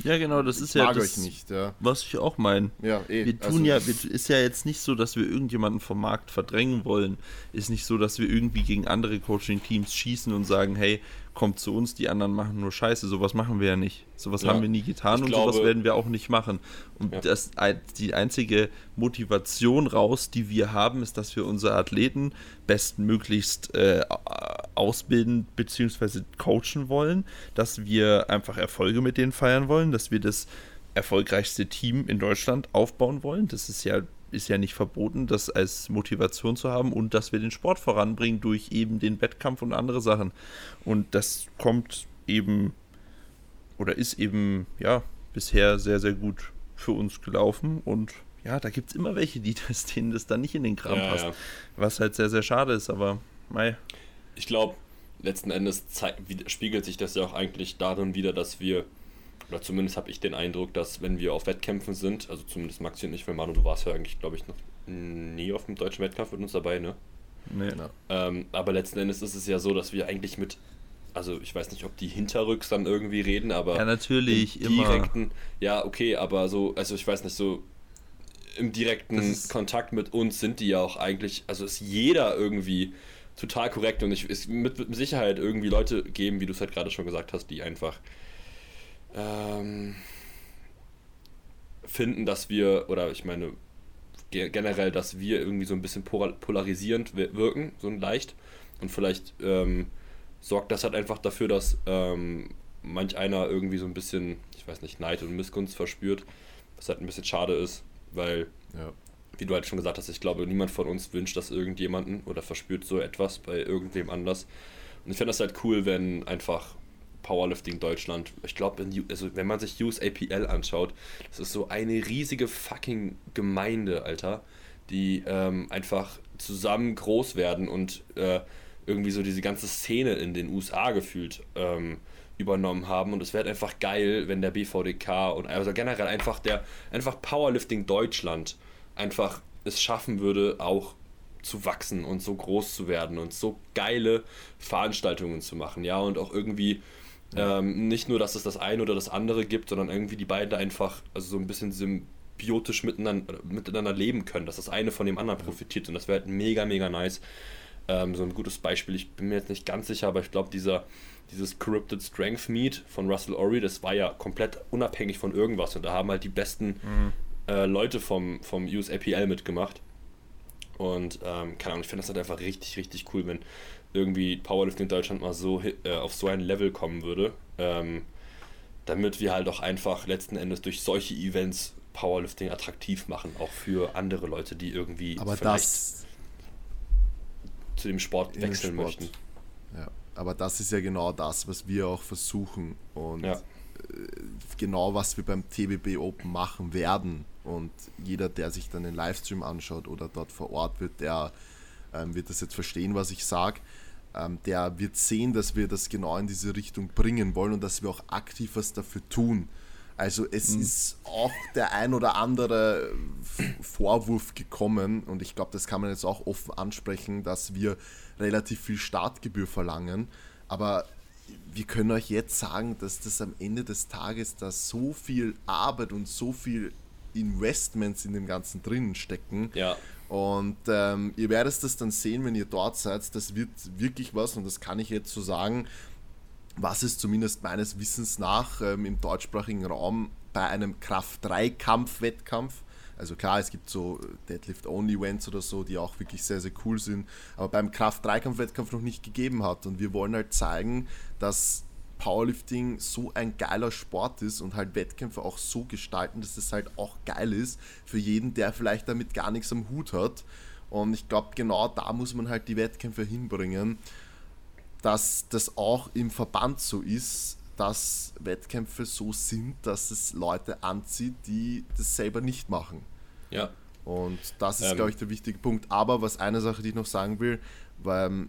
ja, genau, das ist ja das, nicht, ja. was ich auch meine. Ja, eh. Wir tun also, ja, wir, ist ja jetzt nicht so, dass wir irgendjemanden vom Markt verdrängen wollen. Ist nicht so, dass wir irgendwie gegen andere Coaching-Teams schießen und sagen, hey, kommt zu uns, die anderen machen nur Scheiße. Sowas machen wir ja nicht. Sowas ja. haben wir nie getan ich und glaube, sowas werden wir auch nicht machen. Und ja. das, die einzige Motivation raus, die wir haben, ist, dass wir unsere Athleten bestmöglichst äh, ausbilden bzw. coachen wollen, dass wir einfach Erfolge mit denen feiern wollen, dass wir das erfolgreichste Team in Deutschland aufbauen wollen. Das ist ja ist ja nicht verboten, das als Motivation zu haben und dass wir den Sport voranbringen durch eben den Wettkampf und andere Sachen. Und das kommt eben oder ist eben, ja, bisher sehr, sehr gut für uns gelaufen und ja, da gibt es immer welche, die das, denen das dann nicht in den Kram ja, passt. Ja. Was halt sehr, sehr schade ist, aber mei. Ich glaube, letzten Endes spiegelt sich das ja auch eigentlich darin wieder, dass wir oder zumindest habe ich den Eindruck, dass wenn wir auf Wettkämpfen sind, also zumindest Maxi und ich, weil Manu, du warst ja eigentlich, glaube ich, noch nie auf dem deutschen Wettkampf mit uns dabei, ne? Nee. Genau. Ähm, aber letzten Endes ist es ja so, dass wir eigentlich mit, also ich weiß nicht, ob die hinterrücks dann irgendwie reden, aber. Ja, natürlich, direkten, immer. Ja, okay, aber so, also ich weiß nicht, so im direkten Kontakt mit uns sind die ja auch eigentlich, also ist jeder irgendwie total korrekt und ich es mit, mit Sicherheit irgendwie Leute geben, wie du es halt gerade schon gesagt hast, die einfach ähm, finden, dass wir, oder ich meine generell, dass wir irgendwie so ein bisschen polarisierend wirken, so ein leicht. Und vielleicht ähm, sorgt das halt einfach dafür, dass ähm, manch einer irgendwie so ein bisschen, ich weiß nicht, Neid und Missgunst verspürt, was halt ein bisschen schade ist, weil, ja. wie du halt schon gesagt hast, ich glaube, niemand von uns wünscht das irgendjemanden oder verspürt so etwas bei irgendwem anders. Und ich fände das halt cool, wenn einfach Powerlifting Deutschland. Ich glaube, also wenn man sich USAPL anschaut, das ist so eine riesige fucking Gemeinde, Alter, die ähm, einfach zusammen groß werden und äh, irgendwie so diese ganze Szene in den USA gefühlt ähm, übernommen haben. Und es wäre einfach geil, wenn der BVDK und also generell einfach der einfach Powerlifting Deutschland einfach es schaffen würde, auch zu wachsen und so groß zu werden und so geile Veranstaltungen zu machen, ja, und auch irgendwie ähm, nicht nur, dass es das eine oder das andere gibt, sondern irgendwie die beiden einfach also so ein bisschen symbiotisch miteinander, miteinander leben können, dass das eine von dem anderen profitiert und das wäre halt mega, mega nice. Ähm, so ein gutes Beispiel, ich bin mir jetzt nicht ganz sicher, aber ich glaube, dieser dieses Corrupted Strength Meet von Russell Ory, das war ja komplett unabhängig von irgendwas und da haben halt die besten mhm. äh, Leute vom, vom USAPL mitgemacht. Und ähm, keine Ahnung, ich finde das halt einfach richtig, richtig cool, wenn irgendwie Powerlifting in Deutschland mal so äh, auf so ein Level kommen würde. Ähm, damit wir halt auch einfach letzten Endes durch solche Events Powerlifting attraktiv machen, auch für andere Leute, die irgendwie aber das zu dem Sport wechseln Sport. möchten. Ja, aber das ist ja genau das, was wir auch versuchen und ja. Äh, genau was wir beim TBB Open machen werden. Und jeder, der sich dann den Livestream anschaut oder dort vor Ort wird, der ähm, wird das jetzt verstehen, was ich sage ähm, der wird sehen, dass wir das genau in diese Richtung bringen wollen und dass wir auch aktiv was dafür tun. Also es mhm. ist auch der ein oder andere Vorwurf gekommen und ich glaube, das kann man jetzt auch offen ansprechen, dass wir relativ viel Startgebühr verlangen. Aber wir können euch jetzt sagen, dass das am Ende des Tages da so viel Arbeit und so viel Investments in dem Ganzen drinnen stecken. Ja. Und ähm, ihr werdet das dann sehen, wenn ihr dort seid. Das wird wirklich was und das kann ich jetzt so sagen, was es zumindest meines Wissens nach ähm, im deutschsprachigen Raum bei einem Kraft-3-Kampf-Wettkampf, Also klar, es gibt so Deadlift-Only-Events oder so, die auch wirklich sehr, sehr cool sind, aber beim Kraft-Dreikampf-Wettkampf noch nicht gegeben hat. Und wir wollen halt zeigen, dass Powerlifting so ein geiler Sport ist und halt Wettkämpfe auch so gestalten, dass es halt auch geil ist für jeden, der vielleicht damit gar nichts am Hut hat. Und ich glaube, genau da muss man halt die Wettkämpfe hinbringen, dass das auch im Verband so ist, dass Wettkämpfe so sind, dass es Leute anzieht, die das selber nicht machen. Ja. Und das ist, Ähm. glaube ich, der wichtige Punkt. Aber was eine Sache, die ich noch sagen will, weil,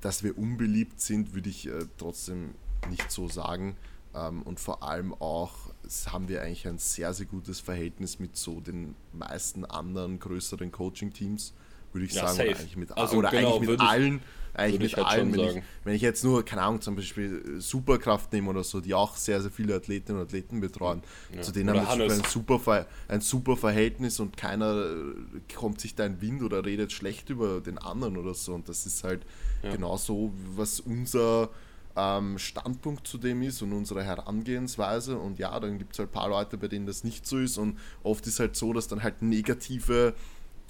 dass wir unbeliebt sind, würde ich äh, trotzdem nicht so sagen. Ähm, und vor allem auch haben wir eigentlich ein sehr, sehr gutes Verhältnis mit so den meisten anderen größeren Coaching-Teams, würde ich Ja, sagen. safe. Oder eigentlich mit, Also oder genau, eigentlich mit würde ich- allen. Eigentlich mit halt allen. Wenn ich, wenn ich jetzt nur, keine Ahnung, zum Beispiel äh, Superkraft nehme oder so, die auch sehr, sehr viele Athletinnen und Athleten betreuen, Ja. zu denen Oder haben wir ein super, ein super Verhältnis und keiner äh, kommt sich da in Wind oder redet schlecht über den anderen oder so. Und das ist halt Ja. genau so, was unser ähm, Standpunkt zu dem ist und unsere Herangehensweise. Und ja, dann gibt es halt ein paar Leute, bei denen das nicht so ist. Und oft ist halt so, dass dann halt negative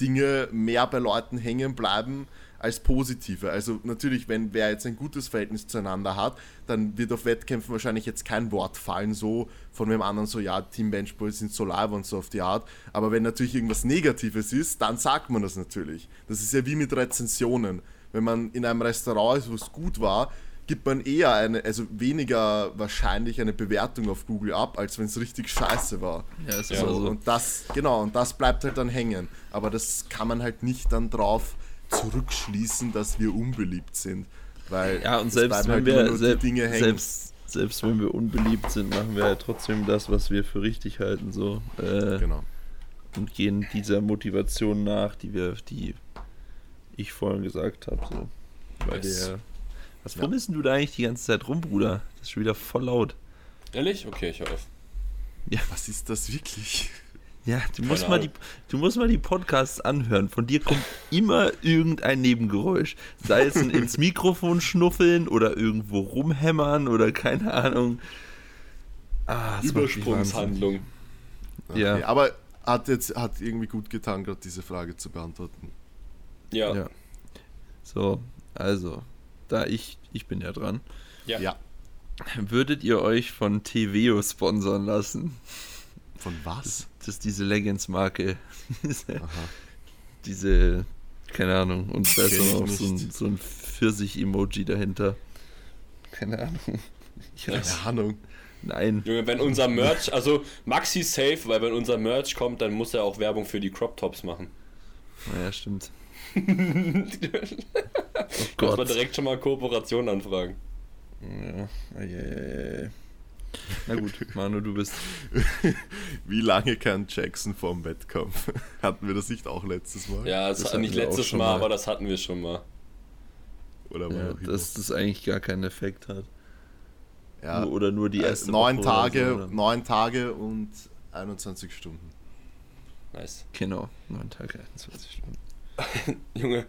Dinge mehr bei Leuten hängen bleiben als positive. Also natürlich, wenn wer jetzt ein gutes Verhältnis zueinander hat, dann wird auf Wettkämpfen wahrscheinlich jetzt kein Wort fallen, so von dem anderen so, ja, Team Benchboy sind so live und so auf die Art. Aber wenn natürlich irgendwas Negatives ist, dann sagt man das natürlich. Das ist ja wie mit Rezensionen. Wenn man in einem Restaurant ist, wo es gut war, gibt man eher eine, also weniger wahrscheinlich eine Bewertung auf Google ab, als wenn es richtig scheiße war. Ja, ist So, also. und das, genau, und das bleibt halt dann hängen. Aber das kann man halt nicht dann drauf zurückschließen, dass wir unbeliebt sind. Weil Ja, und selbst wenn halt wir nur die selbst, Dinge hängen. selbst, selbst wenn wir unbeliebt sind, machen wir halt trotzdem das, was wir für richtig halten, so. Äh, Genau. und gehen dieser Motivation nach, die wir, die ich vorhin gesagt habe. So. Weil Yes. der, was Ja. denn du da eigentlich die ganze Zeit rum, Bruder? Das ist schon wieder voll laut. Ehrlich? Okay, ich höre auf. Was ist das wirklich? Ja, du musst, mal die, du musst mal die Podcasts anhören. Von dir kommt immer irgendein Nebengeräusch. Sei es ein ins Mikrofon schnuffeln oder irgendwo rumhämmern oder keine Ahnung. Ah, Übersprungshandlung. Ja. Okay, aber hat jetzt hat irgendwie gut getan, gerade diese Frage zu beantworten. Ja. ja. Ja. So, also, da ich, ich bin ja dran. Ja. Würdet ihr euch von TVO sponsern lassen? Von was? Das ist diese Leggings-Marke. Diese- Aha. diese, keine Ahnung, und da ist auch so ein, so ein Pfirsich-Emoji dahinter. Keine Ahnung. Ich Keine weiß, Ahnung. nein. Junge, wenn unser Merch, also Maxi safe, weil wenn unser Merch kommt, dann muss er auch Werbung für die Crop Tops machen. Naja, stimmt. Oh Muss Gott. man direkt schon mal Kooperation anfragen. Ja, eieiei. Na gut, Manu, du bist. Wie lange kann Jackson vorm Wettkampf? Hatten wir das nicht auch letztes Mal? Ja, das, Das hat hatten nicht letztes Mal, mal. aber das hatten wir schon mal. Oder war Ja, dass das eigentlich gar keinen Effekt hat. ja. Nur, oder nur die Äh, erste neun Tage, neun Tage und 21 Stunden. Nice. Genau, neun Tage, 21 Stunden. Junge,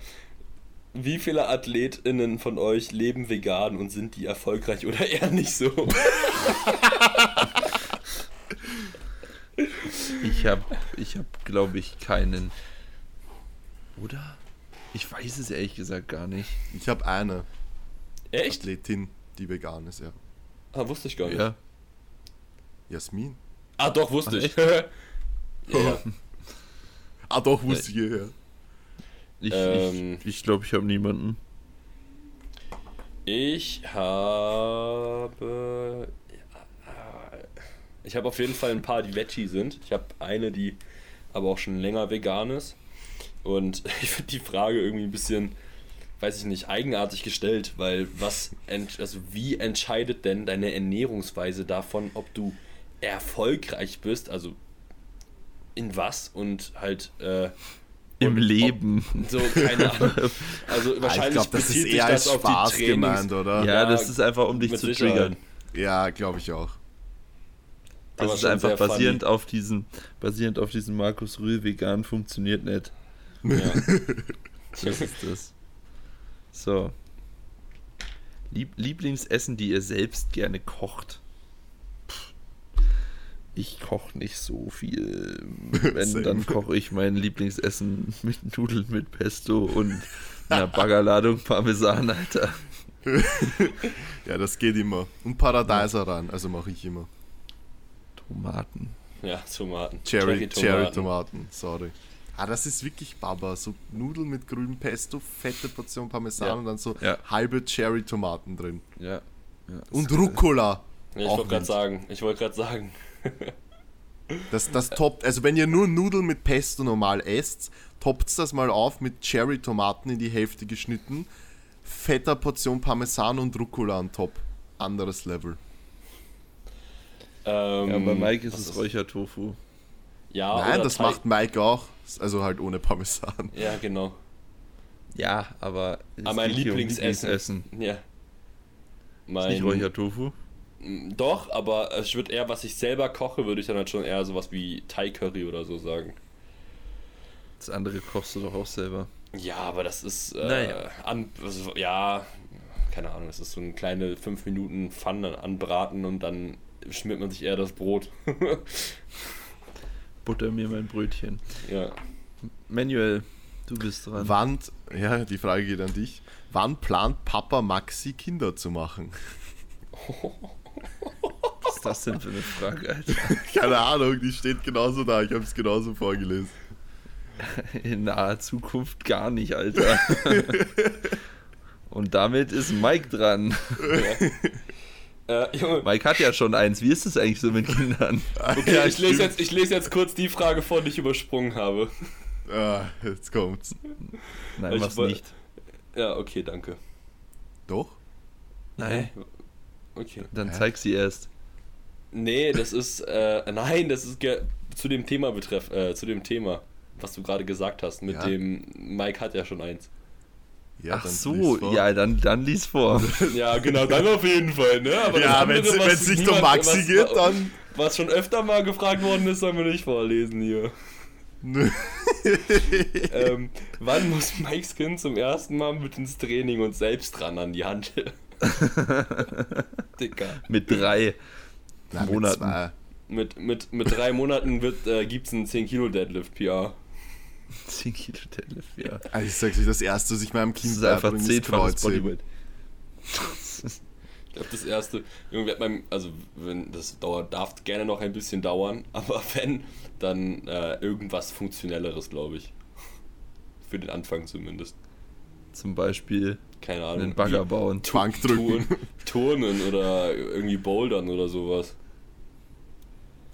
wie viele AthletInnen von euch leben vegan und sind die erfolgreich oder eher nicht so? Ich habe, ich hab, glaube ich, keinen. Oder? Ich weiß es ehrlich gesagt gar nicht. Ich habe eine Echt? Athletin, die vegan ist, ja. Ah, wusste ich gar nicht. Ja. Jasmin. Ah, doch, wusste Ach, ich. ja. Ah, doch, wusste ich ja. Ich Ähm. ich, ich glaube, ich habe niemanden. Ich habe. Ich habe auf jeden Fall ein paar, die Veggie sind. Ich habe eine, die aber auch schon länger vegan ist. Und ich finde die Frage irgendwie ein bisschen, weiß ich nicht, eigenartig gestellt, weil was, ent- also wie entscheidet denn deine Ernährungsweise davon, ob du erfolgreich bist, also in was und halt äh, Im und Leben. Ob, so, keine Ahnung. Also wahrscheinlich ich glaube, das bezieht ist eher das als Spaß gemeint, oder? Ja, Ja, das ist einfach, um dich zu Sicherheit. triggern. Ja, glaube ich auch. Das Aber ist einfach funny. basierend auf diesen, basierend auf diesem Markus Rühl vegan funktioniert nicht. Ja. Das ist das. So. Lieb Lieblingsessen, die ihr selbst gerne kocht. Ich koche nicht so viel. Wenn, dann koche ich mein Lieblingsessen mit Nudeln mit Pesto und einer Baggerladung Parmesan, Alter. ja, das geht immer. Und Paradeiser ran, also mache ich immer. Tomaten. Ja, Tomaten. Cherry, Cherry Tomaten, sorry. Ah, das ist wirklich Baba. So Nudeln mit grünem Pesto, fette Portion Parmesan Ja. und dann so Ja. halbe Cherry Tomaten drin. Ja. ja Und Rucola. Ja, ich wollte gerade sagen, ich wollte gerade sagen. Das, das toppt, also wenn ihr nur Nudeln mit Pesto normal esst, toppt das mal auf mit Cherry-Tomaten in die Hälfte geschnitten, fetter Portion Parmesan und Rucola on top. Anderes Level. Ähm, ja, bei Mike ist es Räuchertofu. Ja, Nein, das Teig- macht Mike auch. Also halt ohne Parmesan. Ja, genau. Ja, aber. es Aber mein geht hier um Lieblingsessen. Ja. Ist Mein, nicht Räuchertofu? Mm, Doch, aber ich würde eher, was ich selber koche, würde ich dann halt schon eher sowas wie Thai Curry oder so sagen. Das andere kochst du doch auch selber. Ja, aber das ist. Äh, Naja. an, also, ja, keine Ahnung, das ist so eine kleine 5 Minuten Pfanne anbraten und dann schmiert man sich eher das Brot. Butter mir mein Brötchen. ja. Manuel, du bist dran. Wann, ja, die Frage geht an dich. Wann plant Papa Maxi Kinder zu machen? Was ist das denn für eine Frage, Alter? Keine Ahnung, die steht genauso da. Ich habe es genauso vorgelesen. In naher Zukunft gar nicht, Alter. Und damit ist Mike dran. Äh, Junge, Mike hat ja schon eins. Wie ist es eigentlich so mit Kindern? okay, Ja, ich, lese jetzt, ich lese jetzt kurz die Frage vor, die ich übersprungen habe. Ah, jetzt kommt's. Nein, Ich woll- nicht. Ja, okay, danke. Doch? Nein, Okay. dann Hä? zeig sie erst. Nee, das ist, äh, nein, das ist ge- zu dem Thema betreff, äh, zu dem Thema, was du gerade gesagt hast, mit Ja. dem, Mike hat ja schon eins. Ja, Ach dann so, ja, dann, dann lies vor. Ja, genau, dann auf jeden Fall, ne? Aber Ja, was wenn's nicht um Maxi was- geht, dann- Was schon öfter mal gefragt worden ist, sollen wir nicht vorlesen hier. ähm, wann muss Mikes Kind zum ersten Mal mit ins Training und selbst ran an die Hand? Dicker. Mit drei Na, mit Monaten. zwei. Mit, mit, mit drei Monaten wird, äh, gibt's einen 10 Kilo Deadlift PR. 10 Kilo Deadlift, ja. Also ich sag's euch, das erste, was ich meinem Das Kind ist einfach beibringe, ist zehnfaches Kreuzheben. Bodyweight. Ich glaube, das erste, irgendwie hat man, also wenn das dauert, darf gerne noch ein bisschen dauern, aber wenn, dann äh, irgendwas Funktionelleres, glaube ich. Für den Anfang zumindest. Zum Beispiel Keine Ahnung. einen Bagger bauen. Tu- Bankdrücken. Turnen, oder irgendwie Bouldern oder sowas.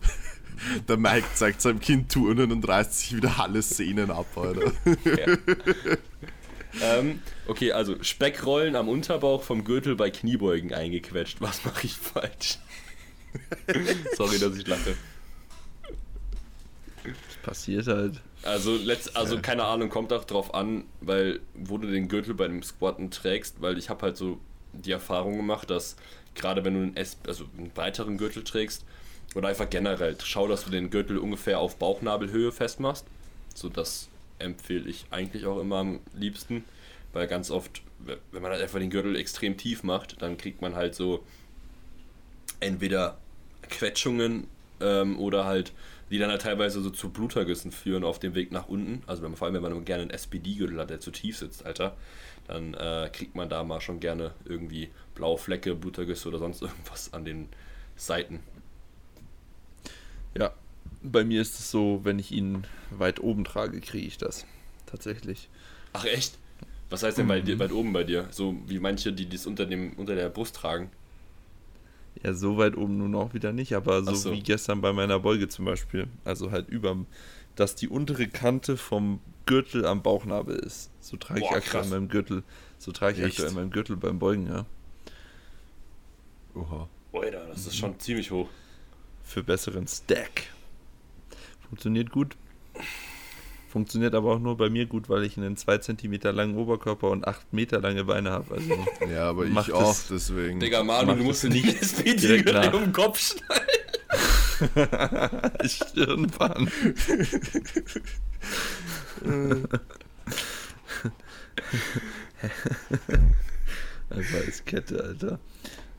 Der Mike zeigt seinem Kind Turnen und reißt sich wieder alle Sehnen ab, Alter. Ähm, okay, also Speckrollen am Unterbauch vom Gürtel bei Kniebeugen eingequetscht. Was mache ich falsch? Sorry, dass ich lache. Passiert halt. Also, letzt, also keine Ahnung, kommt auch drauf an, weil wo du den Gürtel bei dem Squatten trägst, weil ich habe halt so die Erfahrung gemacht, dass gerade wenn du einen, S, also einen weiteren Gürtel trägst oder einfach generell, schau, dass du den Gürtel ungefähr auf Bauchnabelhöhe festmachst. So das empfehle ich eigentlich auch immer am liebsten, weil ganz oft, wenn man halt einfach den Gürtel extrem tief macht, dann kriegt man halt so entweder Quetschungen ähm, oder halt, die dann halt teilweise so zu Blutergüssen führen auf dem Weg nach unten. Also wenn man, vor allem, wenn man gerne einen SPD-Gürtel hat, der zu tief sitzt, Alter, dann äh, kriegt man da mal schon gerne irgendwie blaue Flecke, Blutergüsse oder sonst irgendwas an den Seiten. Ja, bei mir ist es so, wenn ich ihn weit oben trage, kriege ich das. Tatsächlich. Ach echt? Was heißt denn bei dir, weit oben bei dir? So wie manche, die das unter, dem, unter der Brust tragen. Ja, so weit oben nun auch wieder nicht, aber so, so. wie gestern bei meiner Beuge zum Beispiel. Also halt über, dass die untere Kante vom Gürtel am Bauchnabel ist. So trage ich Boah, aktuell krass. in meinem Gürtel. So trage ich Echt? aktuell in meinem Gürtel beim Beugen, ja. Oha. Alter, das ist schon ziemlich hoch. Für besseren Stack. Funktioniert gut. Funktioniert aber auch nur bei mir gut, weil ich einen 2 cm langen Oberkörper und 8 Meter lange Beine habe. Also Ja, aber ich das. auch, deswegen. Digga, Manu, du musst das dir nicht SPD-Gürtel nach. um den Kopf schneiden. Stirnbahn. Einfach als Kette, Alter.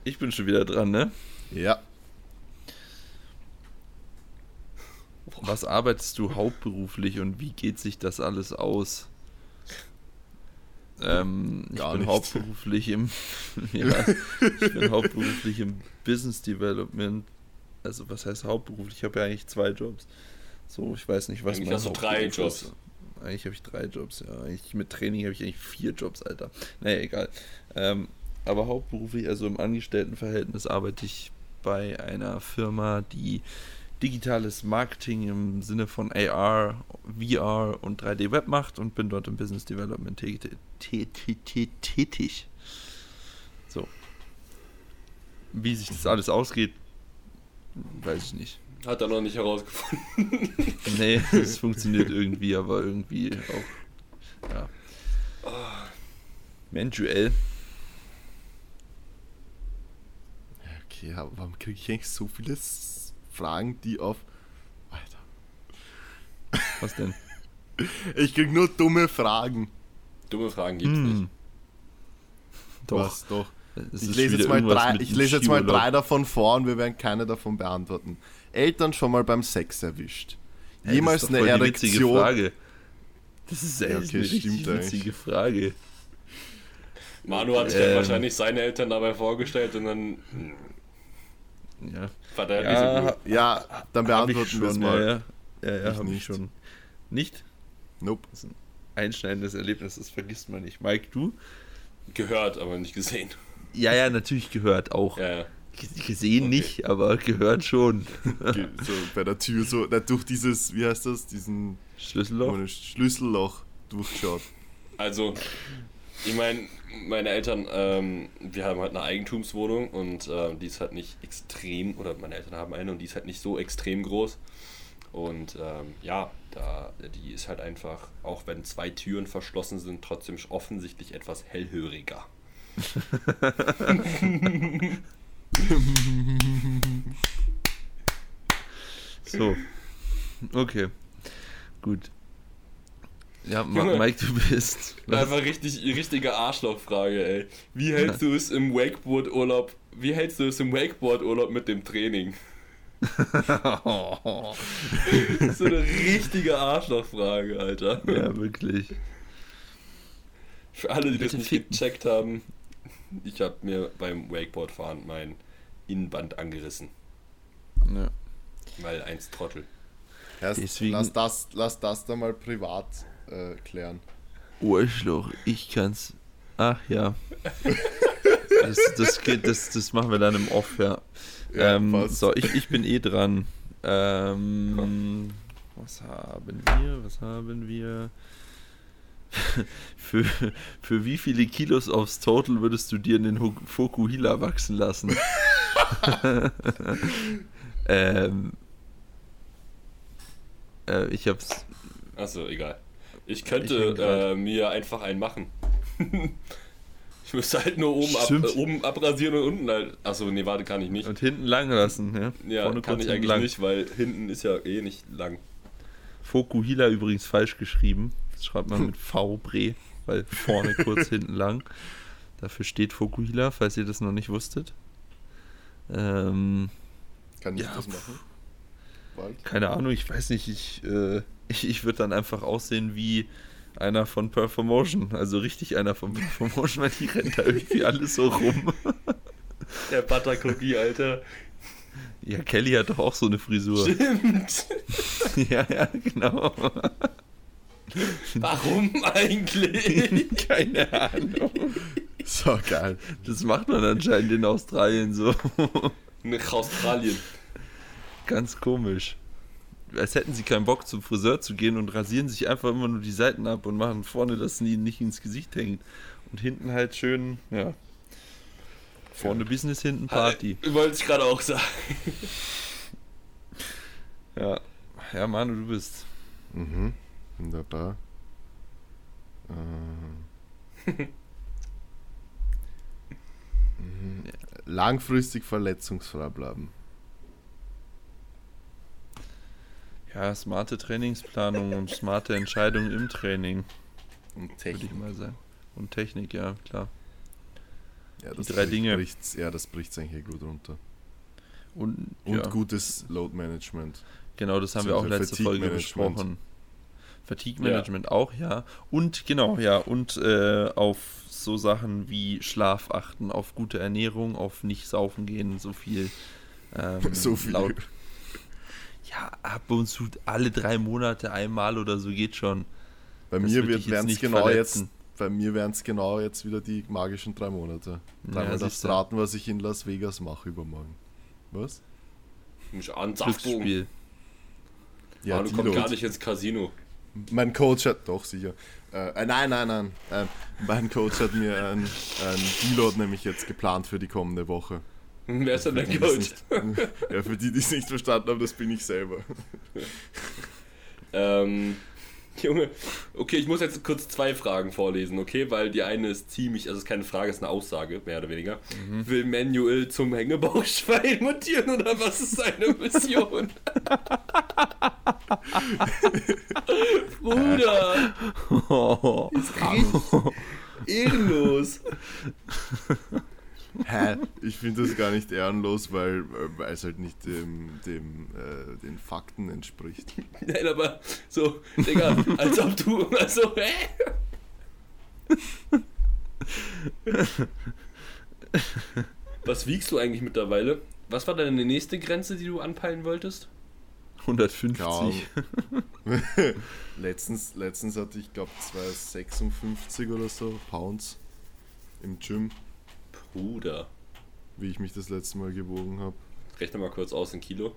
Ich bin schon wieder dran, ne? Ja. Was arbeitest du hauptberuflich und wie geht sich das alles aus? Ähm, ich bin hauptberuflich im ja, ich bin hauptberuflich im Business Development. Also was heißt hauptberuflich? Ich habe ja eigentlich zwei Jobs. So, ich weiß nicht, was Eigentlich mein hast du drei Jobs. ist. Eigentlich habe ich drei Jobs, ja. Eigentlich mit Training habe ich eigentlich vier Jobs, Alter. Naja, egal. Ähm, aber hauptberuflich, also im Angestelltenverhältnis, arbeite ich bei einer Firma, die digitales Marketing im Sinne von AR, VR und 3D-Web macht und bin dort im Business Development tä- tä- tä- tä- tätig. So. Wie sich das alles ausgeht, weiß ich nicht. Hat er noch nicht herausgefunden. Nee, es funktioniert irgendwie, aber irgendwie auch. Ja. Mensuell. Okay, aber warum kriege ich eigentlich so viele S- Fragen, die auf. Alter. Was denn? Ich krieg nur dumme Fragen. Dumme Fragen gibt's nicht. Hm. Doch. Was, doch. Ich lese, jetzt mal drei, ich lese jetzt mal drei davon vor und wir werden keine davon beantworten. Eltern schon mal beim Sex erwischt. Ja, Jemals das ist doch eine voll die witzige Erektion. Frage. Das ist ja okay, eine stimmt eigentlich. witzige Frage. Manu hat sich Ähm. wahrscheinlich seine Eltern dabei vorgestellt und dann Ja, war der ja. Ja, dann beantworten wir es mal. Ja, ja, ja habe ich schon. Nicht? Nope. Das ist ein einschneidendes Erlebnis, das vergisst man nicht. Mike, du? Gehört, aber nicht gesehen. Ja, ja, natürlich gehört auch. Ja, ja. Gesehen Okay. nicht, aber gehört schon. So bei der Tür, so durch dieses, wie heißt das, diesen Schlüsselloch? Schlüsselloch durchgeschaut. Also, ich meine, meine Eltern, ähm, wir haben halt eine Eigentumswohnung und ähm, die ist halt nicht extrem, oder meine Eltern haben eine und die ist halt nicht so extrem groß. Und ähm, ja, da, die ist halt einfach, auch wenn zwei Türen verschlossen sind, trotzdem offensichtlich etwas hellhöriger. So. Okay. Gut. Ja, Ma Junge. Mike, du bist. Einfach richtig, richtige Arschlochfrage, ey. Wie hältst du es im Wakeboard-Urlaub, wie hältst du es im Wakeboard-Urlaub mit dem Training? so eine richtige Arschlochfrage, Alter. ja, wirklich. Für alle, die das Bitte nicht ficken. gecheckt haben, ich habe mir beim Wakeboardfahren mein Innenband angerissen, Ja. weil eins Trottel. Erst, Deswegen- lass, das, lass das da mal privat äh, klären. Arschloch, ich kann's. Ach ja. Das, das, geht, das, das machen wir dann im Off, ja. Ja, ähm, so, ich, ich bin eh dran. Ähm, was haben wir? Was haben wir? für, für wie viele Kilos aufs Total würdest du dir einen Ho- Fokuhila wachsen lassen? ähm, äh, ich hab's. Achso, egal. Ich Ich könnte grad- äh, mir einfach einen machen. ich müsste halt nur oben, ab, äh, oben abrasieren und unten halt. Achso, nee, warte, kann ich nicht. Und hinten lang lassen, ja? Ja, Vorne kann ich eigentlich lang. nicht, weil hinten ist ja eh nicht lang. Fokuhila übrigens falsch geschrieben. Das schreibt man mit V Bre, weil vorne kurz, hinten lang. Dafür steht Fokuhila, falls ihr das noch nicht wusstet. Ähm, Kann ich Ja, das machen? Bald? keine Ahnung, ich weiß nicht, ich, äh, ich, ich würde dann einfach aussehen wie einer von Performotion, also richtig einer von Performotion, weil die rennt da irgendwie alles so rum. Der Buttercookie, Alter. Ja, Kelly hat doch auch so eine Frisur. Stimmt. ja, ja, genau. Warum eigentlich? Keine Ahnung. So geil. Das macht man anscheinend in Australien so. Nach Australien. Ganz komisch. Als hätten sie keinen Bock zum Friseur zu gehen und rasieren sich einfach immer nur die Seiten ab und machen vorne, dass ihnen nicht ins Gesicht hängt. Und hinten halt schön, ja. Vorne Business, hinten Party. Äh, Wollte ich gerade auch sagen. Ja. Ja, Manu, du bist. Mhm. Wunderbar. Ähm. Mhm. Langfristig verletzungsfrei bleiben. Ja, smarte Trainingsplanung und smarte Entscheidungen im Training, Und würde Technik. ich mal sagen. Und Technik, ja, klar. Ja, die drei Dinge. Bricht's, ja, das bricht eigentlich gut runter. Und, Und ja, gutes Load Management. Genau, das haben wir auch letzte Folge besprochen. Fatigue Management auch, ja. Und genau, ja, und äh, auf so Sachen wie Schlaf achten, auf gute Ernährung, auf nicht saufen gehen, so viel. Ähm, So viel. Laut, ja, ab und zu alle drei Monate einmal oder so geht schon. Bei Das mir wären es genau verletzen. jetzt, bei mir wären es genau jetzt wieder die magischen drei Monate. Dreimal Ja, du. raten, was ich in Las Vegas mache übermorgen. Was? Mich an. Glücksspiel. Ja, Ah, du kommst gar nicht ins Casino. Mein Coach hat, doch sicher. Äh, äh, nein, nein, nein. Äh, mein Coach hat mir ein, ein Deload nämlich jetzt geplant für die kommende Woche. Wer ist denn Coach? nicht- ja, für die, die es nicht verstanden haben, das bin ich selber. Ähm, Junge, okay, ich muss jetzt kurz zwei Fragen vorlesen, okay? Weil die eine ist ziemlich, also es ist keine Frage, es ist eine Aussage, mehr oder weniger. Will Manuel zum Hängebauchschwein mutieren oder was ist seine Mission? Bruder, Oh, ehrenlos. Hä? Ich finde das gar nicht ehrenlos, weil, weil es halt nicht dem, dem, äh, den Fakten entspricht. Nein, aber so, Digga, als ob du, also, hä? Was wiegst du eigentlich mittlerweile? Was war deine nächste Grenze, die du anpeilen wolltest? 150. Ja. letztens, letztens hatte ich, glaube 256 oder so Pounds im Gym, Bruder. wie ich mich das letzte Mal gewogen habe. Rechne mal kurz aus in Kilo.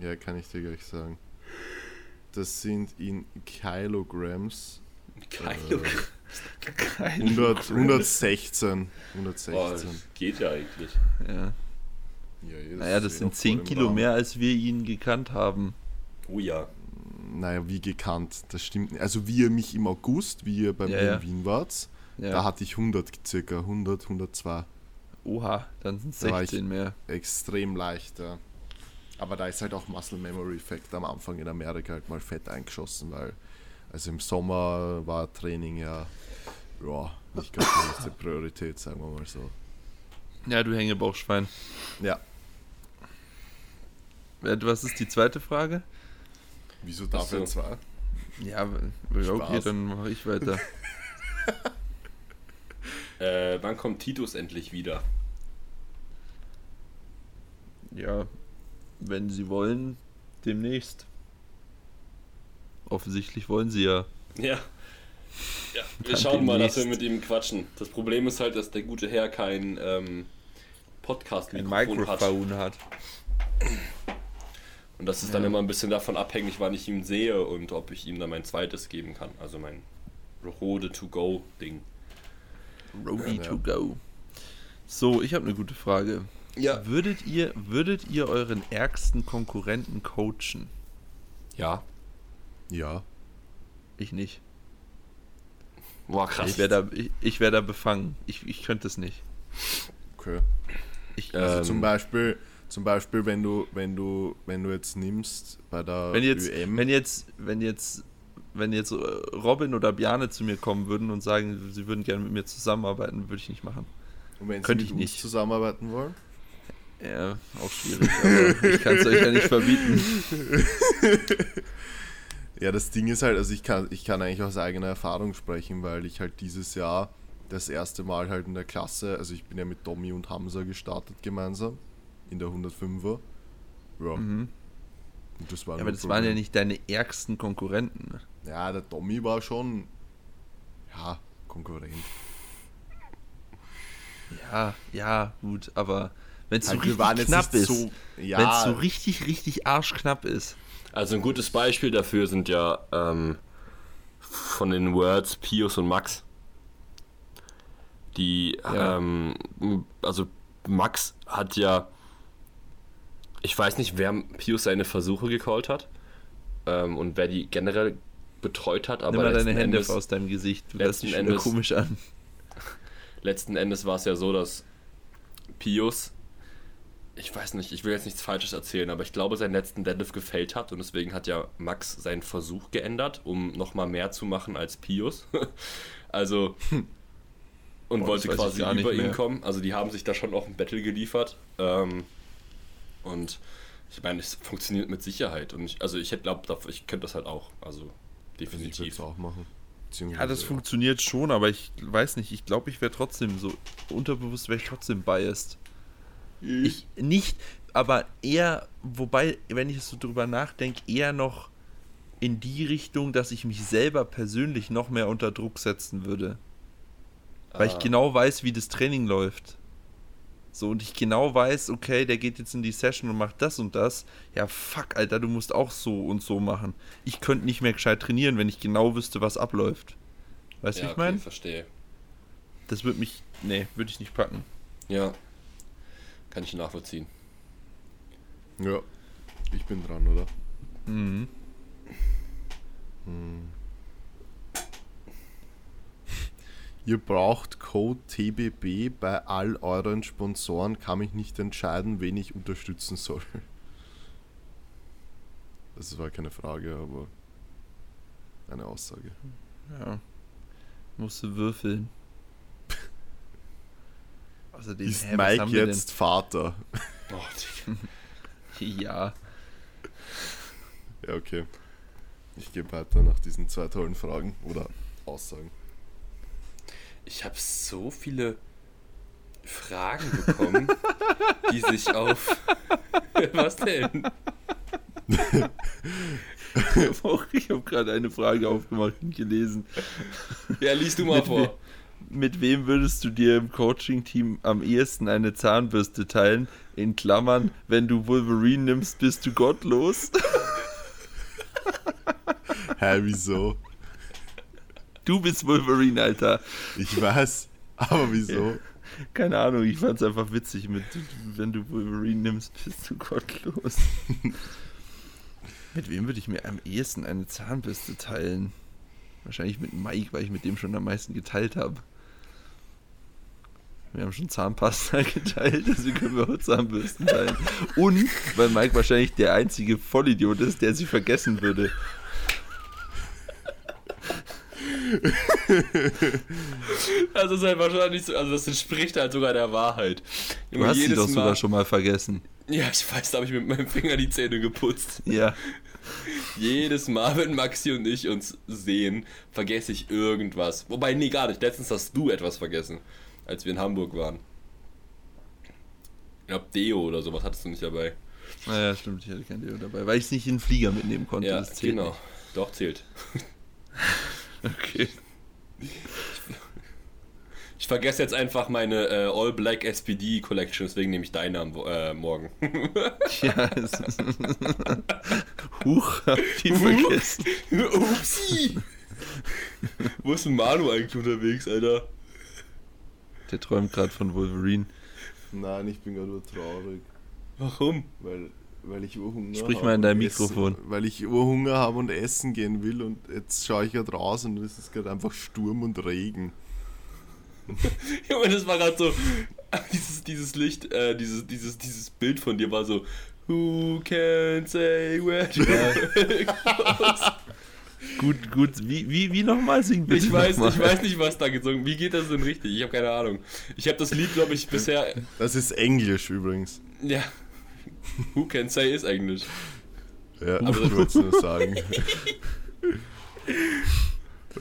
Ja, kann ich dir gleich sagen. Das sind in Kilograms Kilo. äh, 100, 116. 116. Oh, das geht ja eigentlich. Ja. Ja, eh, Naja, das eh sind noch 10 voll im Kilo Rahmen. mehr, als wir ihn gekannt haben. Oh ja. Naja, wie gekannt, das stimmt nicht. Also wie ihr mich im August, wie ihr bei Ja, mir ja. in Wien wart, Ja. da hatte ich 100 circa, 100, 102. Oha, dann sind es Da war ich- 16 mehr. Extrem leicht, ja. Aber da ist halt auch Muscle Memory Effekt am Anfang in Amerika halt mal fett eingeschossen, weil also im Sommer war Training ja, ja nicht ganz die erste Priorität, sagen wir mal so. Ja, du Hängebauchschwein. Ja, Äh, Was ist die zweite Frage? wieso dafür so. zwei? Ja, okay, Spaß. dann mache ich weiter. Äh, wann kommt Titus endlich wieder? ja, wenn sie wollen, demnächst. Offensichtlich wollen sie ja. Ja. Ja, wir Dann schauen mal, dass wir demnächst. mit ihm quatschen. Das Problem ist halt, dass der gute Herr kein ähm, Podcast-Mikrofon hat. Mikrofon hat. Und das ist Ja. dann immer ein bisschen davon abhängig, wann ich ihn sehe und ob ich ihm dann mein zweites geben kann. Also mein Rode to go Ding. Roadie Ja. to go. So, ich habe eine gute Frage. Ja. Würdet ihr, würdet ihr euren ärgsten Konkurrenten coachen? Ja. Ja, Ich nicht. Boah, krass. Ich wäre da, ich, ich wär da befangen. Ich, ich könnte es nicht. okay. Ich, Also Ähm. zum Beispiel, zum Beispiel, wenn du, wenn du, wenn du jetzt nimmst bei der wenn jetzt, ÖM, wenn jetzt, wenn jetzt, wenn jetzt äh, Robin oder Bjane zu mir kommen würden und sagen, sie würden gerne mit mir zusammenarbeiten, würde ich nicht machen. und wenn könnte sie ich mit uns nicht. zusammenarbeiten wollen, Ja, auch schwierig, aber ich kann es euch ja nicht verbieten. Ja, das Ding ist halt, also ich kann, ich kann eigentlich aus eigener Erfahrung sprechen, weil ich halt dieses Jahr das erste Mal halt in der Klasse, also ich bin ja mit Tommy und Hamza gestartet gemeinsam in der 105er. Ja. Mhm. Und das war Ja, aber das Problem. waren ja nicht deine ärgsten Konkurrenten. Ja, der Tommy war schon, ja, Konkurrent. Ja, ja, gut, aber wenn es so Halt, wir richtig waren jetzt knapp nicht ist, so, wenn es ja, so richtig, richtig arschknapp ist, Also ein gutes Beispiel dafür sind ja ähm, von den Words Pius und Max. Die, Ja. ähm, also Max hat ja, ich weiß nicht, wer Pius seine Versuche gecallt hat ähm, und wer die generell betreut hat, aber nimm mal deine Hände Endes, aus deinem Gesicht, du lässt letzten dich Endes- komisch an. letzten Endes war es ja so, dass Pius, ich weiß nicht, ich will jetzt nichts Falsches erzählen, aber ich glaube, seinen letzten Deadlift gefällt hat und deswegen hat ja Max seinen Versuch geändert, um nochmal mehr zu machen als Pius. also und Boah, wollte quasi über ihn mehr. kommen. Also die haben sich da schon auch ein Battle geliefert. Ähm, und Ich meine, es funktioniert mit Sicherheit. Und ich, also ich glaube, ich könnte das halt auch. Also Also ich würde definitiv. auch machen. Ja, das funktioniert schon, aber ich weiß nicht, ich glaube, ich wäre trotzdem so unterbewusst wäre ich trotzdem biased. Ich nicht, aber eher, wobei, wenn ich so drüber nachdenke, eher noch in die Richtung, dass ich mich selber persönlich noch mehr unter Druck setzen würde. Weil ich Ah. genau weiß, wie das Training läuft. So, und ich genau weiß, okay, der geht jetzt in die Session und macht das und das. Ja, fuck, Alter, du musst auch so und so machen. Ich könnte nicht mehr gescheit trainieren, wenn ich genau wüsste, was abläuft. Weißt du, ja, wie ich meine? okay, verstehe. Das würde mich, nee, würde ich nicht packen. Ja. Kann ich nachvollziehen. Ja, ich bin dran, oder? Mhm. Ihr braucht Code TBB bei all euren Sponsoren, kann mich nicht entscheiden, wen ich unterstützen soll. Das war keine Frage, aber eine Aussage. Ja. Musst du würfeln. Außerdem, Ist hä, Mike jetzt Vater? Oh? Ja. Ja, okay. Ich gehe weiter nach diesen zwei tollen Fragen oder Aussagen. Ich habe so viele Fragen bekommen, die sich auf. Was denn? ich habe gerade eine Frage aufgemacht und gelesen. Ja, liest du mal Mit, vor. we mit wem würdest du dir im Coaching-Team am ehesten eine Zahnbürste teilen? In Klammern, wenn du Wolverine nimmst, bist du gottlos. Hä, wieso? Du bist Wolverine, Alter. Ich weiß, aber wieso? Keine Ahnung, ich fand's einfach witzig mit, wenn du Wolverine nimmst, bist du gottlos. mit wem würde ich mir am ehesten eine Zahnbürste teilen? Wahrscheinlich mit Mike, weil ich mit dem schon am meisten geteilt habe. Wir haben schon Zahnpasta geteilt, also können wir auch Zahnbürsten teilen. Und weil Mike wahrscheinlich der einzige Vollidiot ist, der sie vergessen würde. Also ist halt wahrscheinlich so, also das entspricht halt sogar der Wahrheit. Du hast sie doch sogar Mal- schon mal vergessen. Ja, ich weiß, da habe ich mit meinem Finger die Zähne geputzt. Ja. Jedes Mal, wenn Maxi und ich uns sehen, vergesse ich irgendwas. Wobei, nee, gar nicht. Letztens hast du etwas vergessen, als wir in Hamburg waren. Ich glaube, Deo oder sowas hattest du nicht dabei. Naja, stimmt, ich hatte kein Deo dabei, weil ich es nicht in den Flieger mitnehmen konnte. Ja, das zählt genau. Doch, zählt. Okay. Ich vergesse jetzt einfach meine äh, All Black SPD Collection, deswegen nehme ich deine am äh, morgen. Ja, es ist Huch, hab die vergessen. Upsi! Wo ist denn Manu eigentlich unterwegs, Alter? Der träumt gerade von Wolverine. Nein, ich bin gerade nur traurig, Warum? weil, weil ich Urhunger Sprich mal in dein Mikrofon. Essen, weil ich Urhunger habe und essen gehen will und jetzt schaue ich gerade raus und es ist gerade einfach Sturm und Regen. Junge, das war gerade so. Dieses, dieses Licht, äh, dieses, dieses, dieses Bild von dir war so. Who can say where to goes? Gut, gut. Wie, wie, wie nochmal singen bitte Ich weiß, ich weiß nicht, was da gesungen Wie geht das denn richtig? Ich habe keine Ahnung. Ich habe das Lied, glaube ich, bisher. Das ist Englisch übrigens. Ja. Who can say ist Englisch. Ja, Aber- ich wollte es nur sagen.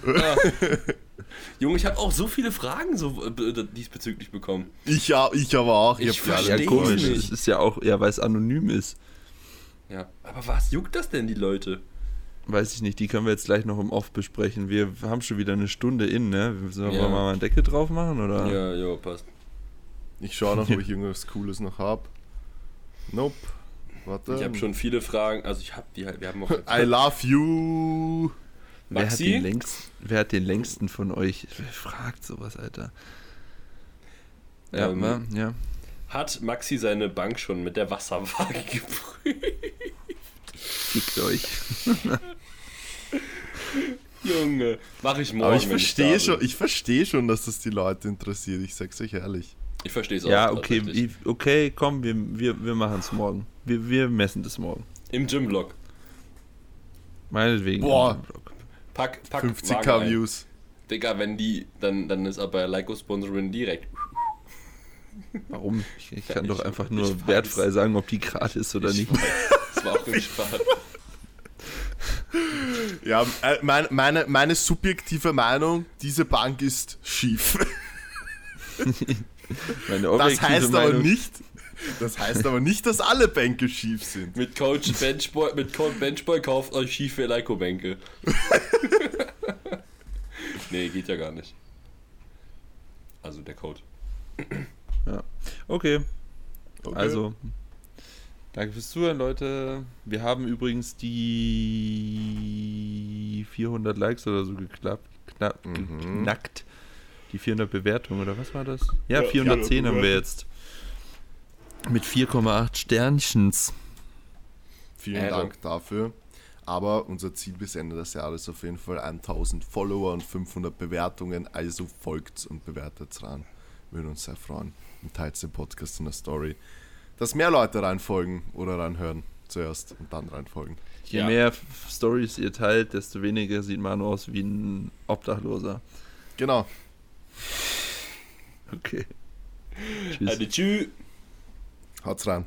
Ah. Junge, ich habe auch so viele Fragen so äh, diesbezüglich bekommen. Ich, ja, ich aber auch. Ich die alle Ja, komisch. nicht. Es ist ja auch, ja, weil es anonym ist. Ja. Aber was juckt das denn, die Leute? Weiß ich nicht, die können wir jetzt gleich noch im Off besprechen. Wir haben schon wieder eine Stunde in, ne? Sollen Ja. wir mal einen Deckel drauf machen, oder? Ja, ja, passt. Ich schaue noch, ob ich irgendwas Cooles noch habe. Nope. Warte. Ich habe schon viele Fragen. Also ich habe die halt. Wir haben auch. I love you. Wer hat, den längsten, wer hat den längsten von euch? Wer fragt sowas, Alter? Ja, Ähm, wa? ja. Hat Maxi seine Bank schon mit der Wasserwaage geprüft? Fickt euch. Junge, mache ich morgen. Aber ich verstehe schon, ich verstehe schon, dass das die Leute interessiert. Ich sag's euch ehrlich. Ich verstehe es auch. Ja, okay, ich- okay, komm, wir, wir, wir machen es morgen. Wir, wir messen das morgen. Im Gym-Vlog. Meinetwegen. Boah. Pack, pack 50k Waage ein. Views. Digga, wenn die, dann, dann ist aber Leiko Sponsorin direkt. Warum? Ich, ich kann ich- doch einfach nur weiß. wertfrei sagen, ob die gerade ist oder nicht. Das war auch ein Spaß. Ja, äh, mein, meine, meine subjektive Meinung, diese Bank ist schief. Meine Das heißt aber Meinung- nicht, das heißt aber nicht, dass alle Bänke schief sind. Mit Coach Benchboy, mit Coach Benchboy kauft euch schiefe Leiko-Bänke. nee, geht ja gar nicht. Also der Code. Ja. Okay, Okay. also. Danke fürs Zuhören, Leute. Wir haben übrigens die 400 Likes oder so geklappt, knapp, Mhm. geknackt. Die 400 Bewertungen, oder was war das? Ja, Ja, 410 haben wir jetzt. Mit 4,8 Sternchens. Vielen Ehre. Dank dafür. Aber unser Ziel bis Ende des Jahres ist auf jeden Fall 1000 Follower und 500 Bewertungen. Also folgt und bewertet ran. Würde uns sehr freuen. Und teilt den Podcast in der Story. Dass mehr Leute reinfolgen oder reinhören zuerst und dann reinfolgen. Je Ja. mehr Stories ihr teilt, desto weniger sieht man aus wie ein Obdachloser. Genau. Okay. Tschüss. Tschüss. Haut's rein.